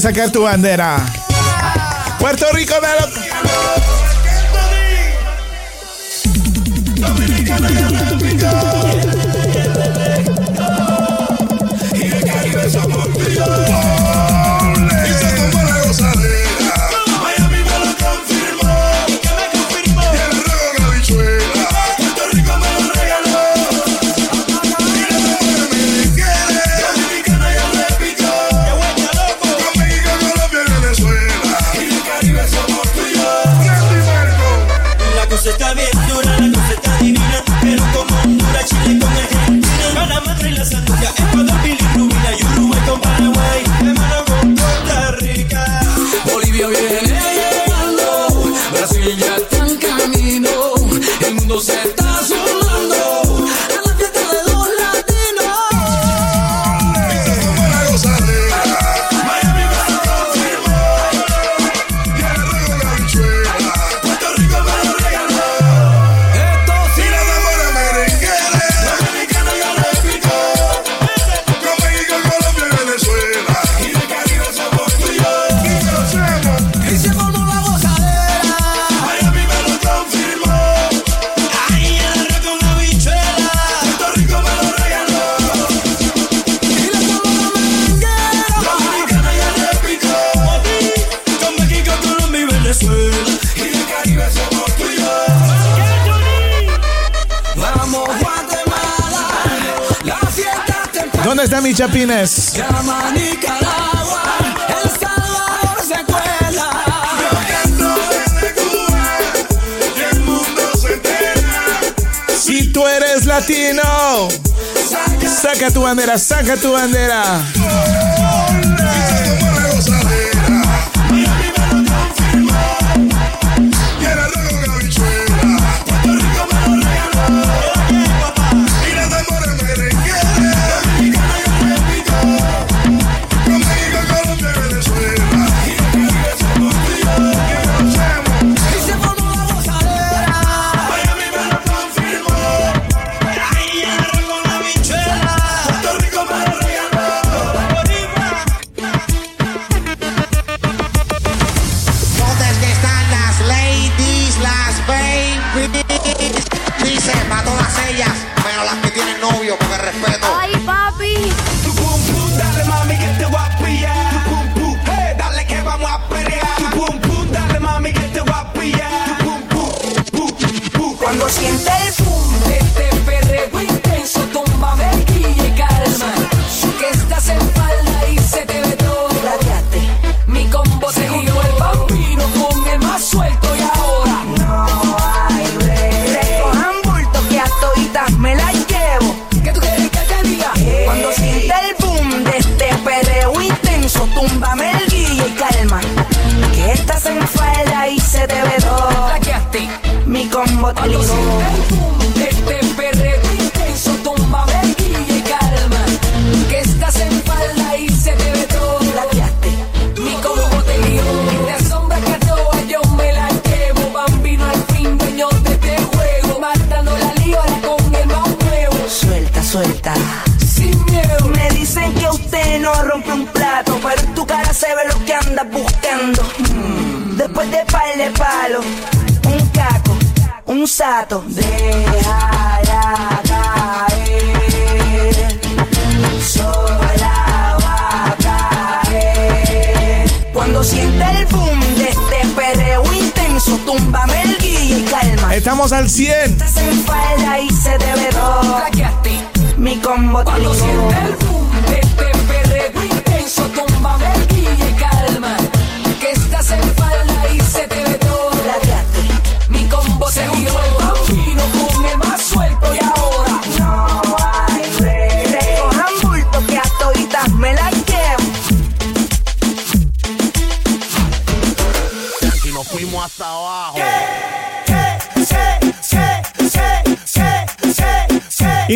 sacar tu bandera. Puerto Rico, me lo... bandera, saca tu bandera.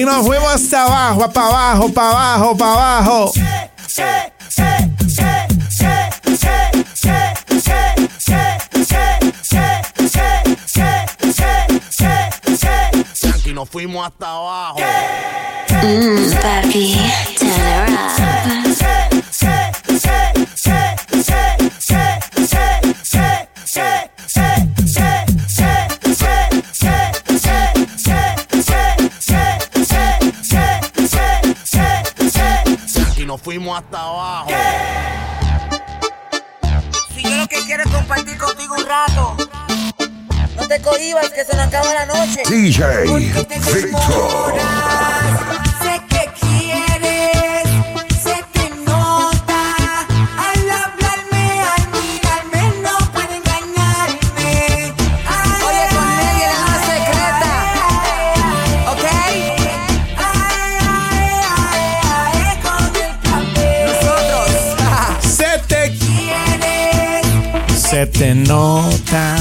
nos fuimos hasta abajo, para abajo, para abajo, para abajo. Y nos fuimos hasta abajo. Papi, turn around. nos fuimos hasta abajo. Si yo lo que quiero es compartir contigo un rato. No te cohibas que se nos acaba la noche. DJ Victor. te nota.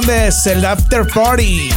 Hernández, el After Party.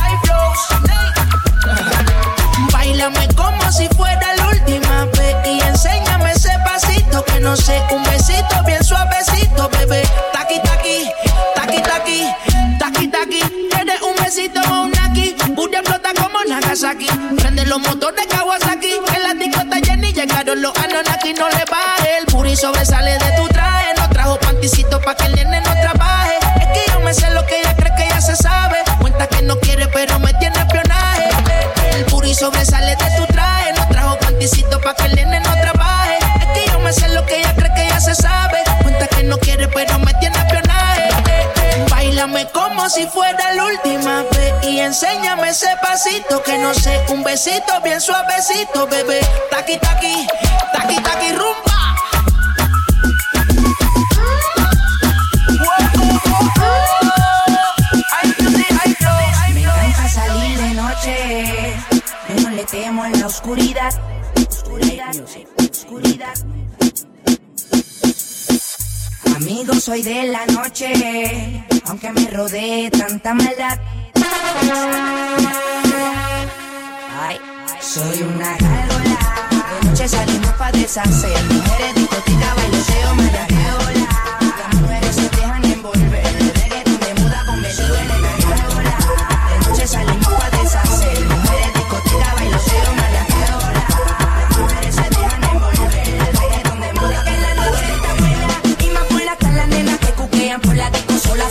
sobresale de tu traje. No trajo panticito pa' que el nene no trabaje. Es que yo me sé lo que ella cree que ya se sabe. Cuenta que no quiere, pero me tiene espionaje. Eh, eh. Bailame como si fuera la última vez. Y enséñame ese pasito que no sé. Un besito bien suavecito, bebé. Taqui, taqui, taqui, taqui, rumba. Oscuridad, oscuridad, oscuridad. Amigo, soy de la noche, aunque me rodee tanta maldad. Ay, soy una gárgola. De noche salimos pa' deshacer. Mujeres, discoteca, bailoteo, marajeo,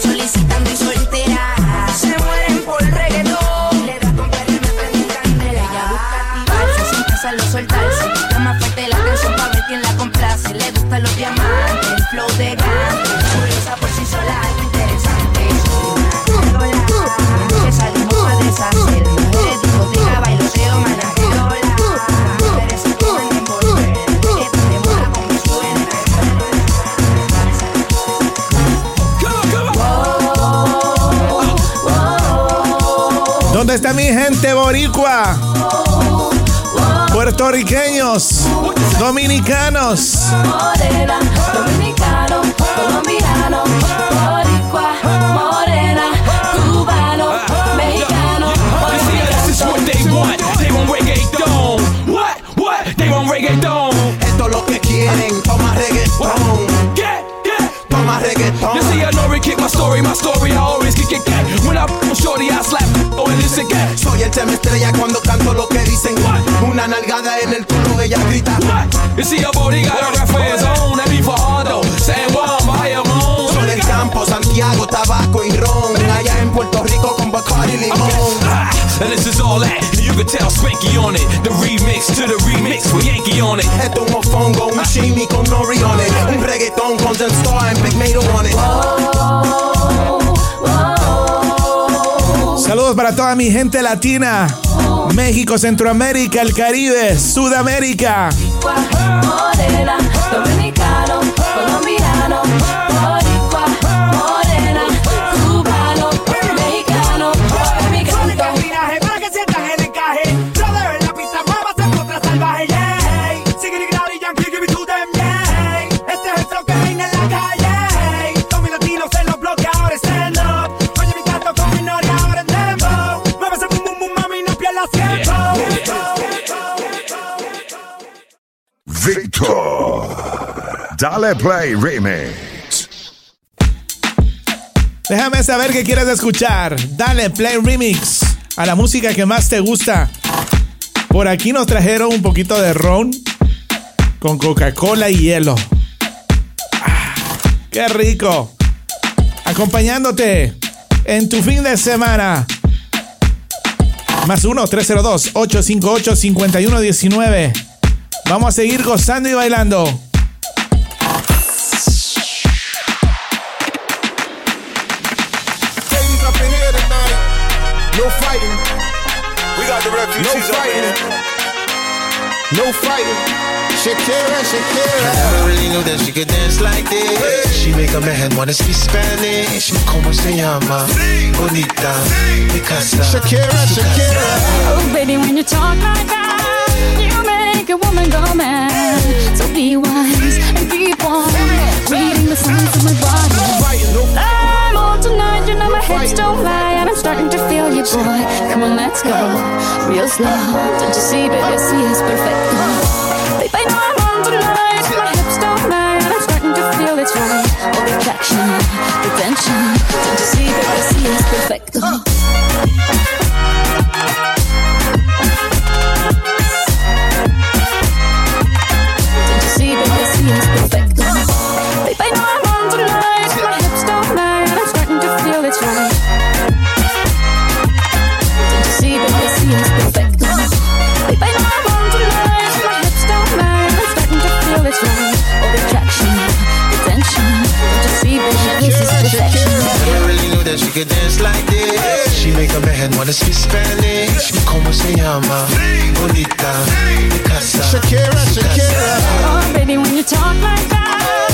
solicitando y solteras. ¿Dónde está mi gente boricua? Puertorriqueños, dominicanos. Morena, dominicano, colombiano, boricua, morena, cubano, mexicano, this is what they want. They want reggaeton. What? What? They want reggaeton. Esto es lo que quieren, toma reggaetón. Get, get. Toma reggaetón. You see, I know kick my story, my story, I always kick it el tema estrella cuando canto lo que dicen. Una nalgada en el culo, ella grita. You see, your body got a rap for his own. That be for Hondo. San Juan. Soy del campo, Santiago, tabaco y ron. Allá en Puerto Rico con Bacardi y limón. Ah, and this is all that. You can tell Spanky on it. The remix to the remix with Yankee on it. Esto es un mofongo, un shimmy con Nori on it. Un reggaetón con Zen Star and Big Mato on it. Para toda mi gente latina. México, Centroamérica, el Caribe, Sudamérica. dominicano, Dale Play Remix. Déjame saber qué quieres escuchar. Dale play remix a la música que más te gusta. Por aquí nos trajeron un poquito de ron con Coca-Cola y hielo. Ah, ¡Qué rico! Acompañándote en tu fin de semana. Más 1-302-858-5119. Vamos a seguir gozando y bailando. No fighting. We got the refugees no fighting. No fighting. Shakira, Shakira. I never really knew that she could dance like this. She make a man wanna speak Spanish. Como se llama? Bonita, Picasa. Shakira, Shakira. Oh, baby, when you talk like that, you make a woman go mad. So be wise and keep on reading the signs of my body. I'm on tonight, you know my hips don't lie, and I'm starting to feel you, boy. Come on, let's go, real slow. Don't you see, baby, see it's perfect. Babe, I know I'm on tonight, my hips don't lie, and I'm starting to feel it's right. All attraction, the tension. Don't you see, baby, see it's perfect. Could dance like this. She make a man wanna speak Spanish. Como se llama? Bonita, Picasa. Shakira, Shakira. Oh, baby, when you talk like that,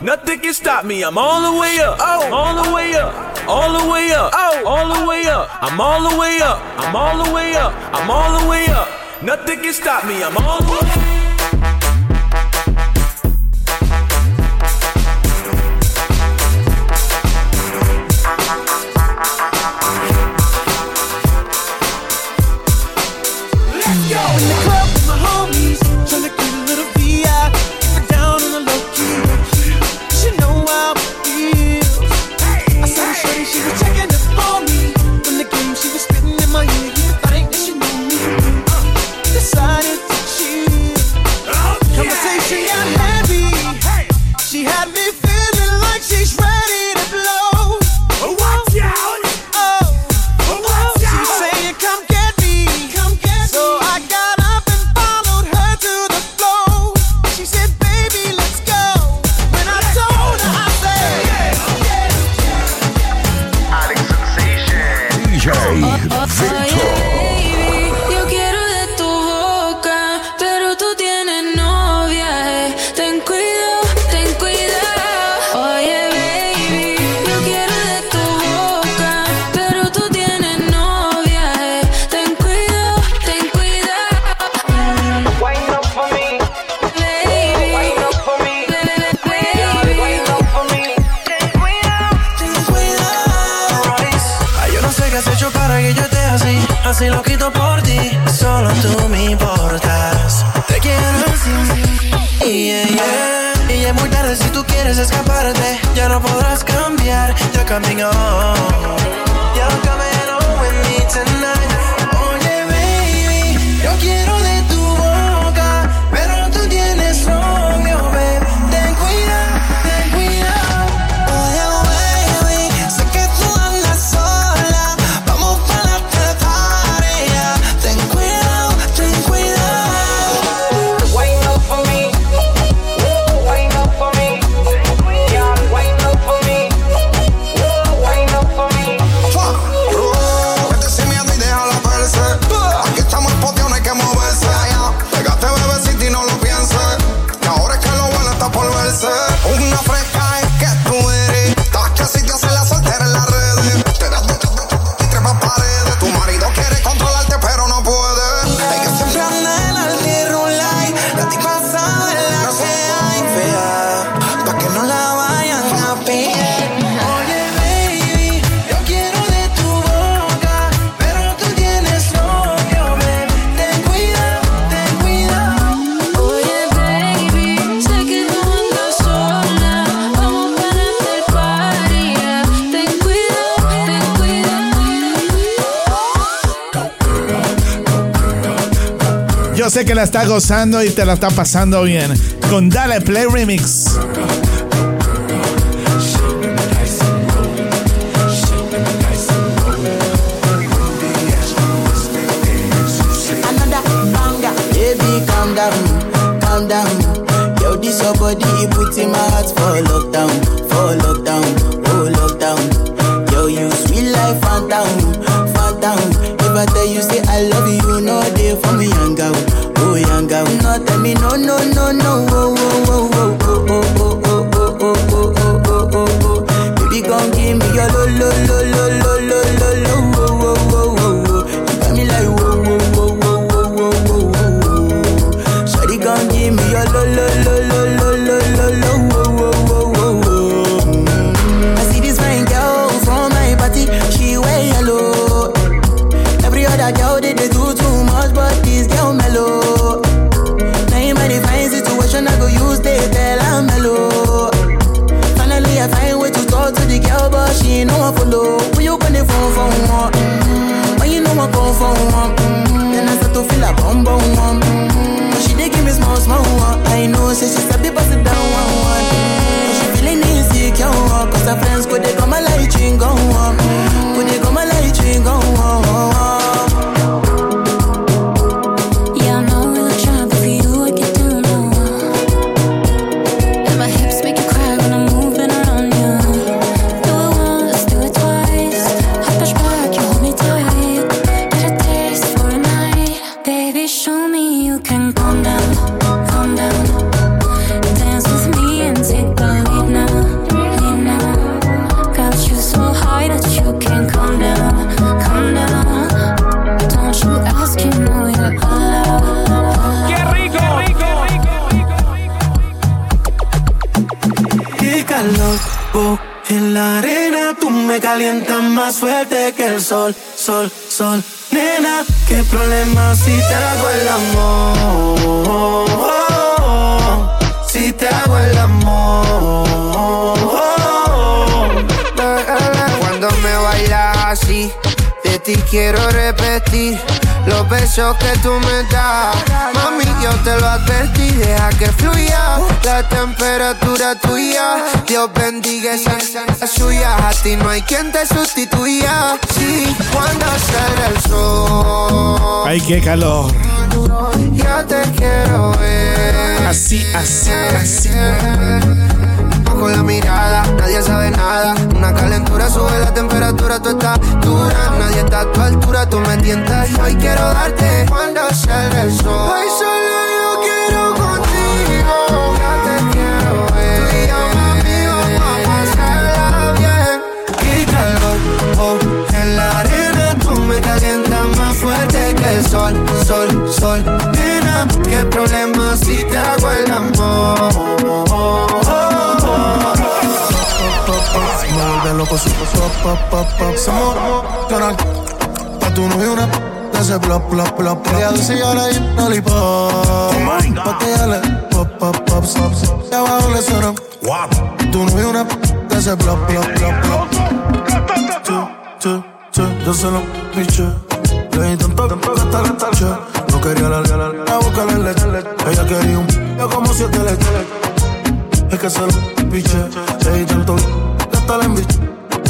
Nothing can stop me. I'm all the way up. Oh, all the way up. All the way up. Oh, all the way up. I'm all the way up. I'm all the way up. I'm all the way up. Nothing can stop me. I'm all the way up. si lo quito por ti, solo tú me importas. Te quiero así. Yeah, yeah. Y es muy tarde si tú quieres escaparte. Ya no podrás cambiar. You're coming on. You're with me tonight. Oye, baby, yo quiero que la está gozando y te la está pasando bien con Dale Play Remix. Calm. Yo, this your body, it put in my heart for lockdown, for lockdown, oh lockdown. Yo, you sweet life, phantom, phantom. If I tell you, say I love you. no day for me, younger. Oh, younger. no tell me no, no, no, no, oh, oh, oh, oh. Que tú me das. Mami, yo te lo advertí, deja que fluya la temperatura tuya. Dios bendiga esa esa suya. A ti no hay quien te sustituya. Sí, cuando sale el sol. Ay, qué calor. Ya te quiero ver. Así, así, así. Con la mirada, nadie sabe nada. Una calentura sube la temperatura, tú estás dura. Nadie está a tu altura, tú me tientas. Hoy quiero darte cuando salga el sol. Hoy solo yo quiero contigo. Ya te quiero ver. Tú y yo, mami, a pasarla bien. Qué calor, oh, en la arena tú me calientas más fuerte que el sol, sol, sol. Nena, qué problema si te hago el amor. Loco su pop, pop, pop, pop. Somos canal. Pa' tu novio una de ese plop, plop, plop, plop. Ella ya le di un lollipop. Pa' que ella le pop, pop, pop, pop, pop. Y abajo le suena. Tu novio una de ese plop, plop, plop, plop. Chu, chu, chu. Yo se lo piché. Le di tanto que hasta le taché. No quería la la boca le leche. Ella quería un yo como siete leches. Es que se lo piché. Le di tanto que hasta le embiché.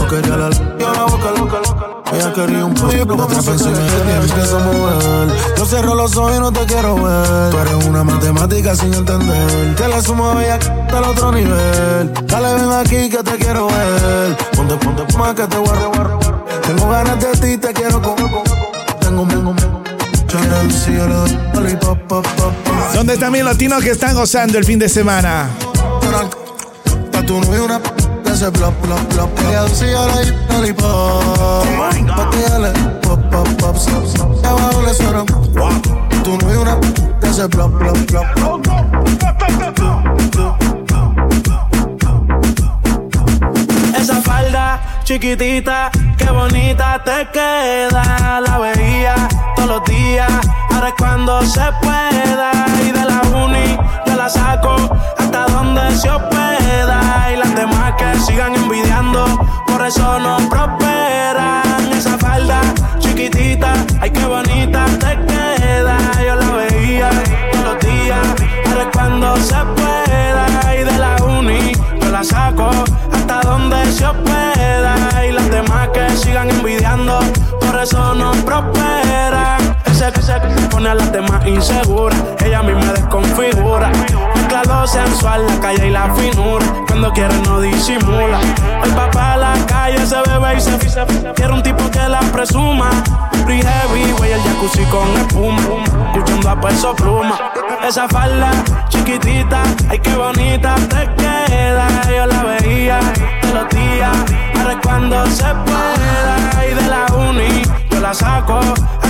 Quería la yo la boca loca, loca. Ella quería un pollo, pero se me tienes que mover. Yo cierro los ojos y no te quiero ver. Tú eres una matemática sin entender. Que la suma bella hasta el otro nivel. Dale, ven aquí que te quiero ver. Ponte, ponte, más que te guarde, guarde, guarde. Tengo ganas de ti, te quiero con. Tengo, tengo, tengo. ¿Dónde están mis latinos que están gozando el fin de semana? Pa' tu novio una de ese plop, plop, plop. Ella dulce yo le di lollipop. Pa' que ella le pop, pop, pop, pop. Y abajo le suena. Tu novio una de ese plop, plop, plop, plop. Esa falda chiquitita, qué bonita te queda. La veía todos los días, ahora es cuando se pueda. Sigan envidiando, por eso no prosperan. Esa falda chiquitita, ay qué bonita te queda. Yo la veía todos los días, ahora es cuando se pueda. Y de la uni yo la saco hasta donde se hospeda. Y las demás que sigan envidiando, por eso no prosperan. Ese que se, pone a las demás insegura, ella a mí me desconfigura. Sensual, la calle y la finura. Cuando quiere no disimula. El papá a la calle se bebe y se se- Quiere un tipo que la presuma. Free heavy, güey, el jacuzzi con espuma. Escuchando a peso pluma. Esa falda chiquitita, ay qué bonita te queda. Yo la veía todos los días, ahora cuando se pueda. Y de la uni yo la saco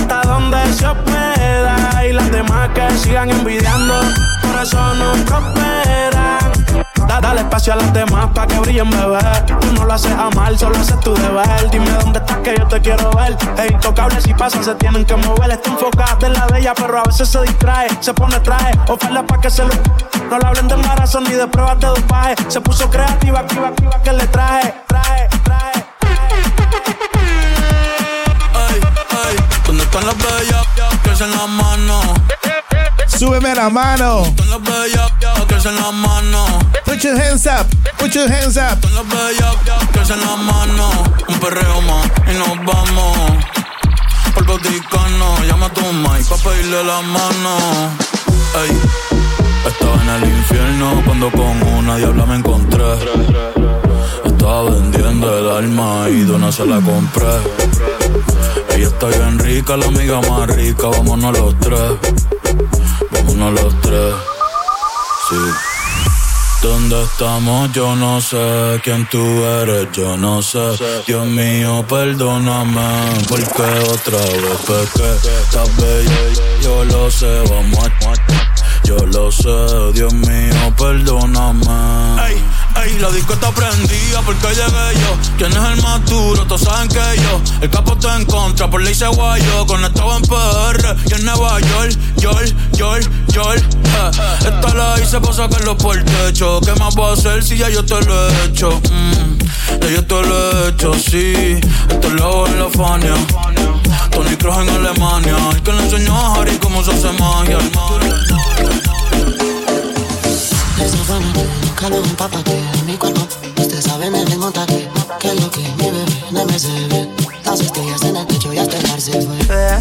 hasta donde se hospeda. Y las demás que sigan envidiando, por eso no prosperan. Da- Dale espacio a las demás pa' que brillen, bebé. Tú no lo haces a mal, solo haces tu deber. Dime dónde estás que yo te quiero ver. Es intocable si pasa, se tienen que mover. Está enfocada en la de ella, pero a veces se distrae. Se pone traje, oferta pa' que se lo. No le hablen de embarazo ni de pruebas de dopaje. Se puso creativa, activa, activa, que le traje, traje. Las bellas? Alcen la mano. Súbeme la mano. Put your hands up, put your hands up. Alcen la mano. Un perreo más y nos vamos. Por Vaticano, llama a tu mic pa' pedirle la mano. Ey, estaba en el infierno cuando con una diabla me encontré. Estaba vendiendo el alma y de una se la compré. Ella está bien rica, la amiga más rica, vámonos los tres. Vámonos los tres. Sí. ¿Dónde estamos? Yo no sé quién tú eres, yo no sé. Dios mío, perdóname, porque otra vez pequé. Estás bella, yo lo sé, vamos a. Yo lo sé, Dios mío, perdóname. La disco está prendida porque llegué yo. ¿Quién es el más duro? Todos saben que yo. El capo está en contra, por ley se guayo. Conectado en PR y en Nueva York. York, York, York. Eh. Esta la hice para sacarlo por el techo. ¿Qué más voy a hacer si ya yo te lo he hecho? Mm, ya yo te lo he hecho, sí. Esto es lo en la Fania. Tony Kroos en Alemania. El que le enseñó a Harry cómo se hace magia. Esa lo empapa que en mi cuerpo. Usted sabe, me vengo aquí. Que lo que mi bebé no me se ve. Las estrellas en el techo y hasta el se fue.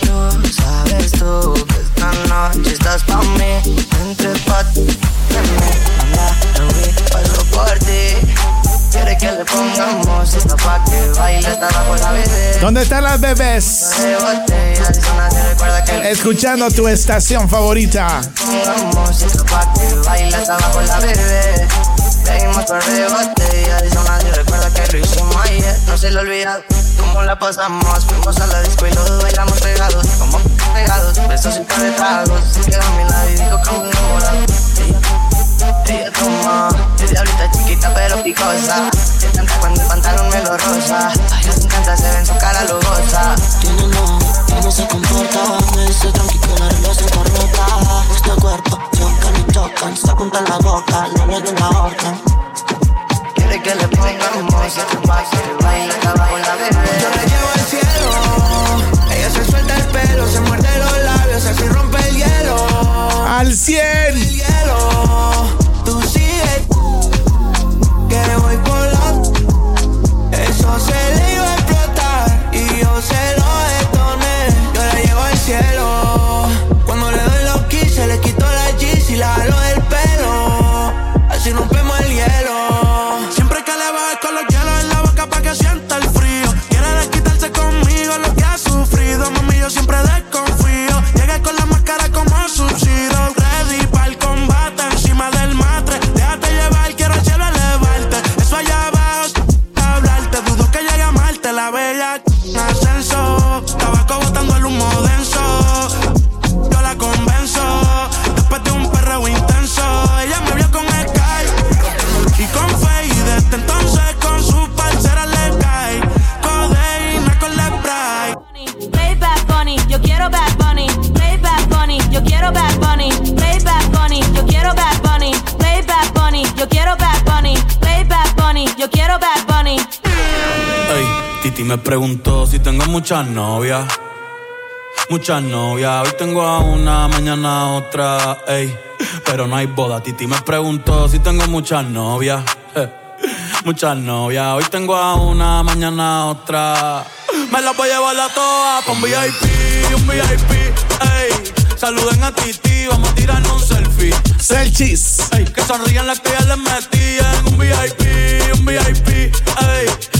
Pero sabes tú que esta noche estás pa' mí. Entre pat, anda, Ruby, paso por ti. Quiere que le pongamos esta pa' que baile hasta abajo la bebé. ¿Dónde están las bebés? Escuchando tu estación favorita. esta pa' que baile hasta abajo la bebé. Seguimos por de botella, dice nadie recuerda que lo hicimos ayer. No se le olvida cómo la pasamos. Fuimos a la disco y los bailamos pegados, como pegados. Besos y par de tragos. Se quedó a mi lado y dijo me enamorado. Ella, ella toma, es diablita chiquita pero picosa. Se encanta cuando el pantalón me lo rosa. Ay, les encanta, se ve en su cara lujosa. Tiene no, y no se comporta. Me dice tranqui que la relación está rota. Este cuerpo chocan y chocan. Se apuntan la boca, no le den la orden. Quiere que le pongamos esta pa' que baile hasta abajo la bebé. Yo la llevo al cielo. Ella se suelta el pelo, se muerde los labios, así rompe el hielo. Al 100. El hielo. Tú sigue que voy por. Eso se le iba a explotar y yo se lo me preguntó si tengo muchas novias. Muchas novias, hoy tengo a una, mañana a otra, ey. Pero no hay boda. Titi me preguntó si tengo muchas novias. eh, Muchas novias, hoy tengo a una, mañana a otra. Me las voy a llevar a todas pa' un VIP, un VIP, ey. Saluden a Titi, vamos a tirarnos un selfie. Selfies. Ey, que sonrían las que ya les metían. Un VIP, un VIP, ey.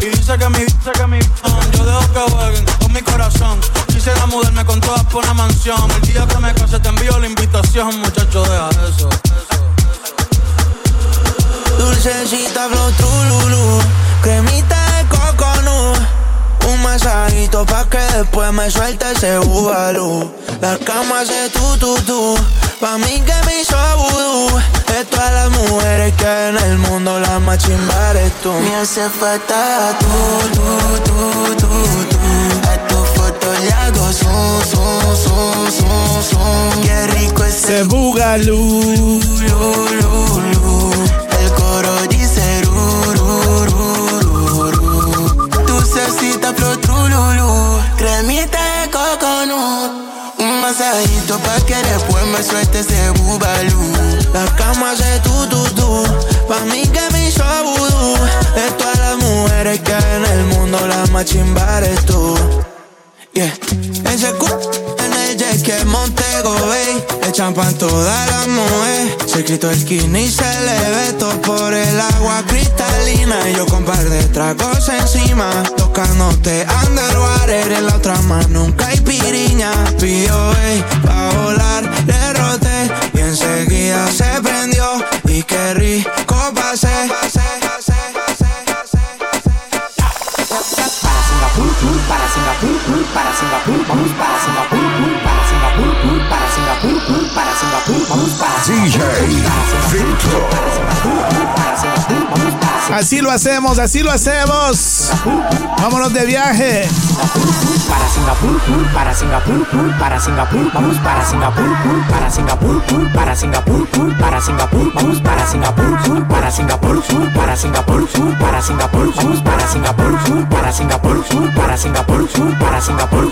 y dice que mi, dice que mi, yo dejo que jueguen con mi corazón. Quisiera mudarme con todas por una mansión. El día que me case te envío la invitación, muchacho, deja eso. Dulcecita flow trululu, cremita de coconut. Un masajito pa' que después me suelte ese bubalú. La cama hace tu tu tu, pa' mí que me hizo vudú. De todas las mujeres que en el mundo la más chimba eres tú. Me hace falta tú, tú, tú, tú, tú. A tu foto le hago zoom, zoom, zoom, zoom, zoom. Qué rico ese Se bugalú. el chimba eres tú Yeah. Ese cu en el jet que Montego Bay de champán toda la mujer. Se quitó el skinny y se le ve por el agua cristalina. Y yo con par de tragos encima, tocándote underwater. En la otra mano nunca hay piriña. Pidió, ey, pa' volar, le roté. Y enseguida se prendió. Y qué rico pasé. Ooh. Para Singapur, para Singapur, vamos para Singapur, para Singapur, para Singapur, para Singapur, vamos para DJ Victor. Así lo hacemos, así lo hacemos. Vámonos de viaje. Para Singapur, para Singapur, para Singapur, vamos para Singapur, para Singapur, para Singapur, para Singapur, vamos para Singapur, para Singapur, para Singapur, para Singapur, vamos para Singapur, para Singapur, para Singapur, para Singapur,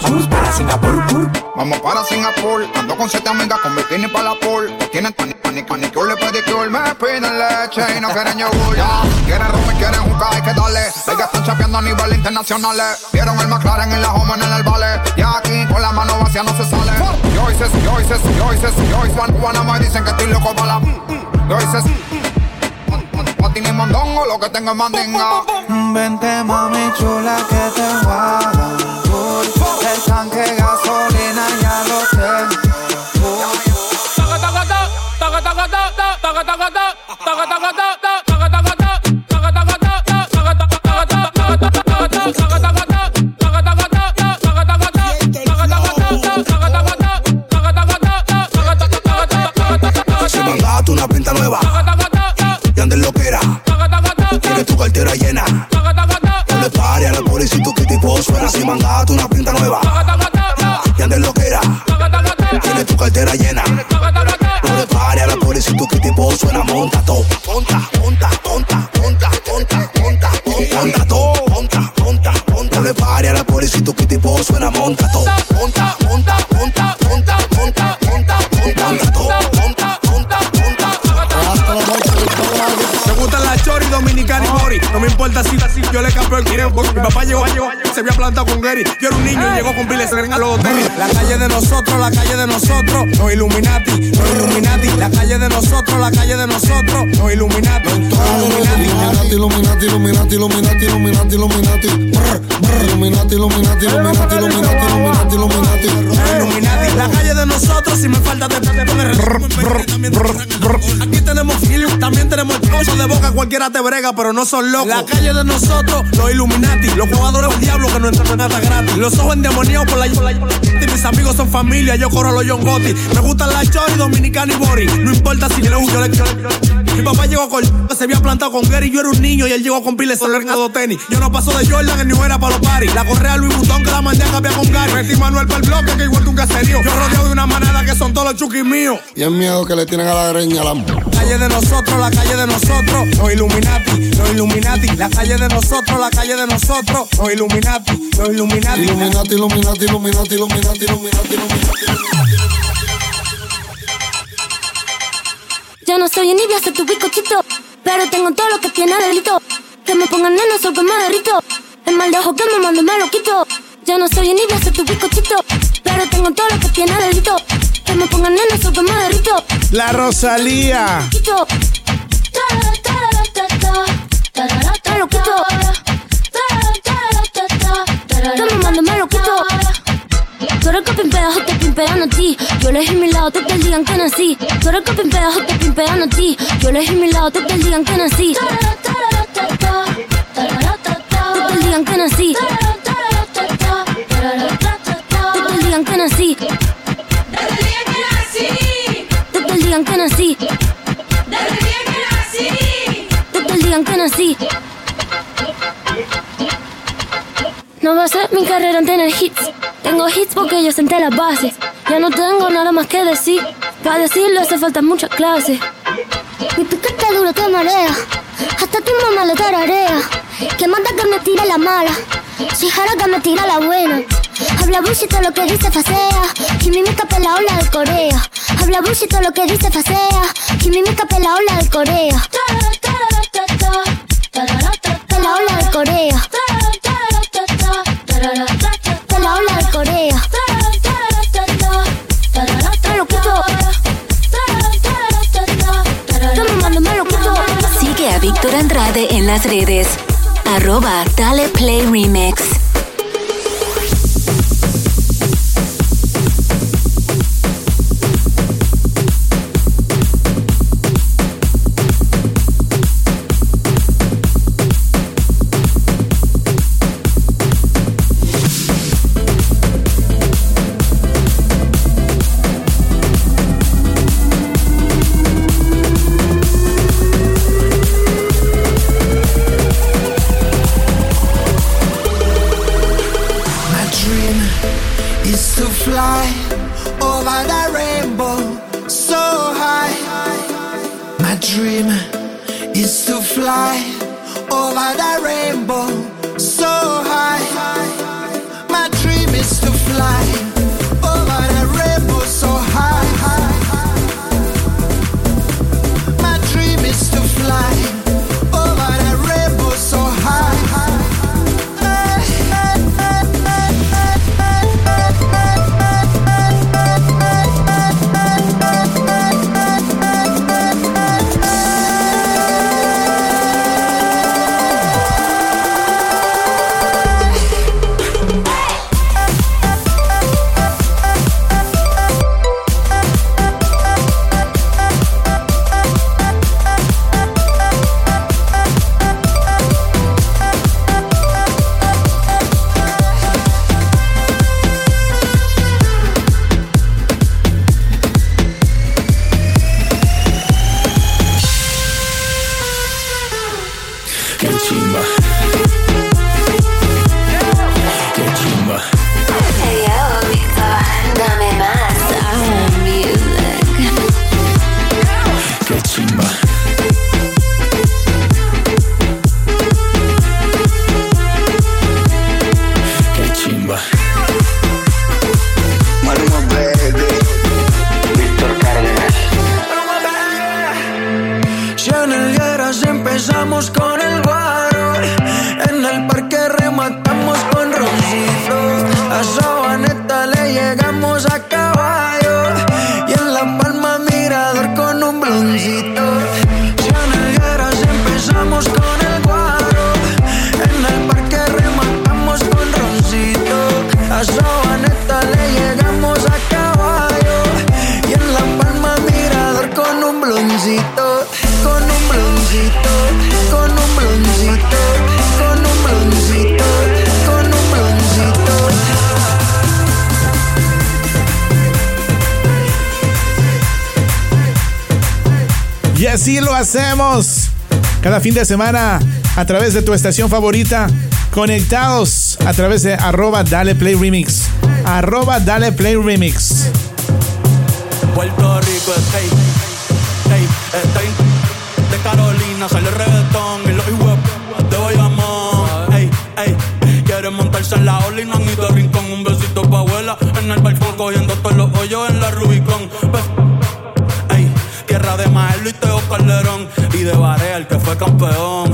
vamos para Singapur. Vamos para Singapur, ando con siete amigas con bikini para la pool. Tienen pan, panicure, pedicure, me piden leche y no quieren yogur. Ya, quieren y quieren jugar, hay que darle. Ellas están champeando a nivel internacional. Vieron el McLaren en la home en el vale. Y aquí con la mano vacía no se sale. Yo hice, yo hice, yo hice, yo hice. Juan me dicen que estoy loco para la. Y mondongo, lo que tengo es mandinga. Vente mami chula que te voy a dar full. El tanque Si mandaste una pinta nueva y andes lo que era. Tienes tu cartera llena. No le pare a la pobrecito que tipo suena. Monta todo. Monta, monta, monta, monta, monta, monta, monta. Monta todo. Monta, monta. No le a la pobrecito que tipo suena. Monta todo. Monta, monta, monta, monta, monta, monta, monta. Monta todo. Me gustan la chori dominicana y mori. No me importa si así yo le cambio el. Porque mi papá llegó, llegó, se había plantado con Gary. Yo era un niño y llegó con piles a los hoteles. La calle de nosotros, la calle de nosotros. Los Illuminati, los Illuminati. La calle de nosotros, la calle de nosotros. Los Illuminati, Illuminati. Illuminati, Illuminati, Illuminati, Illuminati, Illuminati. Illuminati, Illuminati, Illuminati, Illuminati, Illuminati, Illuminati. Illuminati. La calle de nosotros, si me falta de Aquí tenemos feeling, también tenemos el pozo de boca, cualquiera te brega, pero no son locos. La calle de nosotros, los Illuminati, los jugadores del diablo que no entran en nada gratis. Los ojos endemoniados por la, por la, por la- Mis amigos son familia, yo corro los John Gotti. Me gustan la chori, dominicana y bori. No importa si le le, yo le- Mi papá llegó con se había plantado con Gary, yo era un niño y él llegó con piles de tenis. Yo no paso de Jordan, en New era para los paris. La correa Louis Vuitton que la mandé a cambiar con Gary. Metí Manuel para el bloque que igual que un caserío. Yo rodeado de una manada que son todos los chuquis míos. Y el miedo que le tienen a la greña la calle de nosotros, la calle de nosotros, los Illuminati, los Illuminati, la calle de nosotros, la calle de nosotros, los Illuminati, los. Illuminati, Illuminati, Illuminati, Illuminati, Illuminati, Yo no soy envidia, soy tu bizcochito. Pero tengo todo lo que tiene delito. Que me pongan nena, soy que me derrito. El mal de ojo que me mando me lo quito. Yo no soy envidia, soy tu bizcochito. Pero tengo todo lo que tiene delito. Que me pongan nena, soy que me derrito. La Rosalía. Quito. Me lo quito. Que me mando me lo quito. Tú eres que pimpea, yo te pimpean a ti. Yo elegí mi lado, te digan que nací. Tú eres que pimpea, yo te pimpean a ti. Yo elegí mi lado, te digan que nací. Te digan que nací. Te digan que nací. Te digan que nací. Te te digan que nací. No va a ser mi carrera en tener hits. Tengo hits porque yo senté las bases. Ya no tengo nada más que decir. Para decirlo hace falta mucha clase. Mi piquete duro te marea. Hasta tu mamá lo tararea. Que manda que me tira la mala. Si jara que me tira la buena. Habla bullshit todo lo que dice facea. Y mi mica la ola de Corea. Habla bullshit todo lo que dice facea. Y mi mica la ola de Corea. La ola de Corea. Héctor Andrade en las redes. Arroba Dale Play Remix. fin de semana a través de tu estación favorita. Conectados a través de arroba Dale Play Remix. Arroba Dale Play Remix. Puerto Rico hey, hey, hey, de Carolina sale reggaetón y los igual de Bayamón. Ey, ey, quieren montarse en la ola y no han ido rincón. Un besito pa' abuela en el balcón cogiendo todos los hoyos en la fue campeão.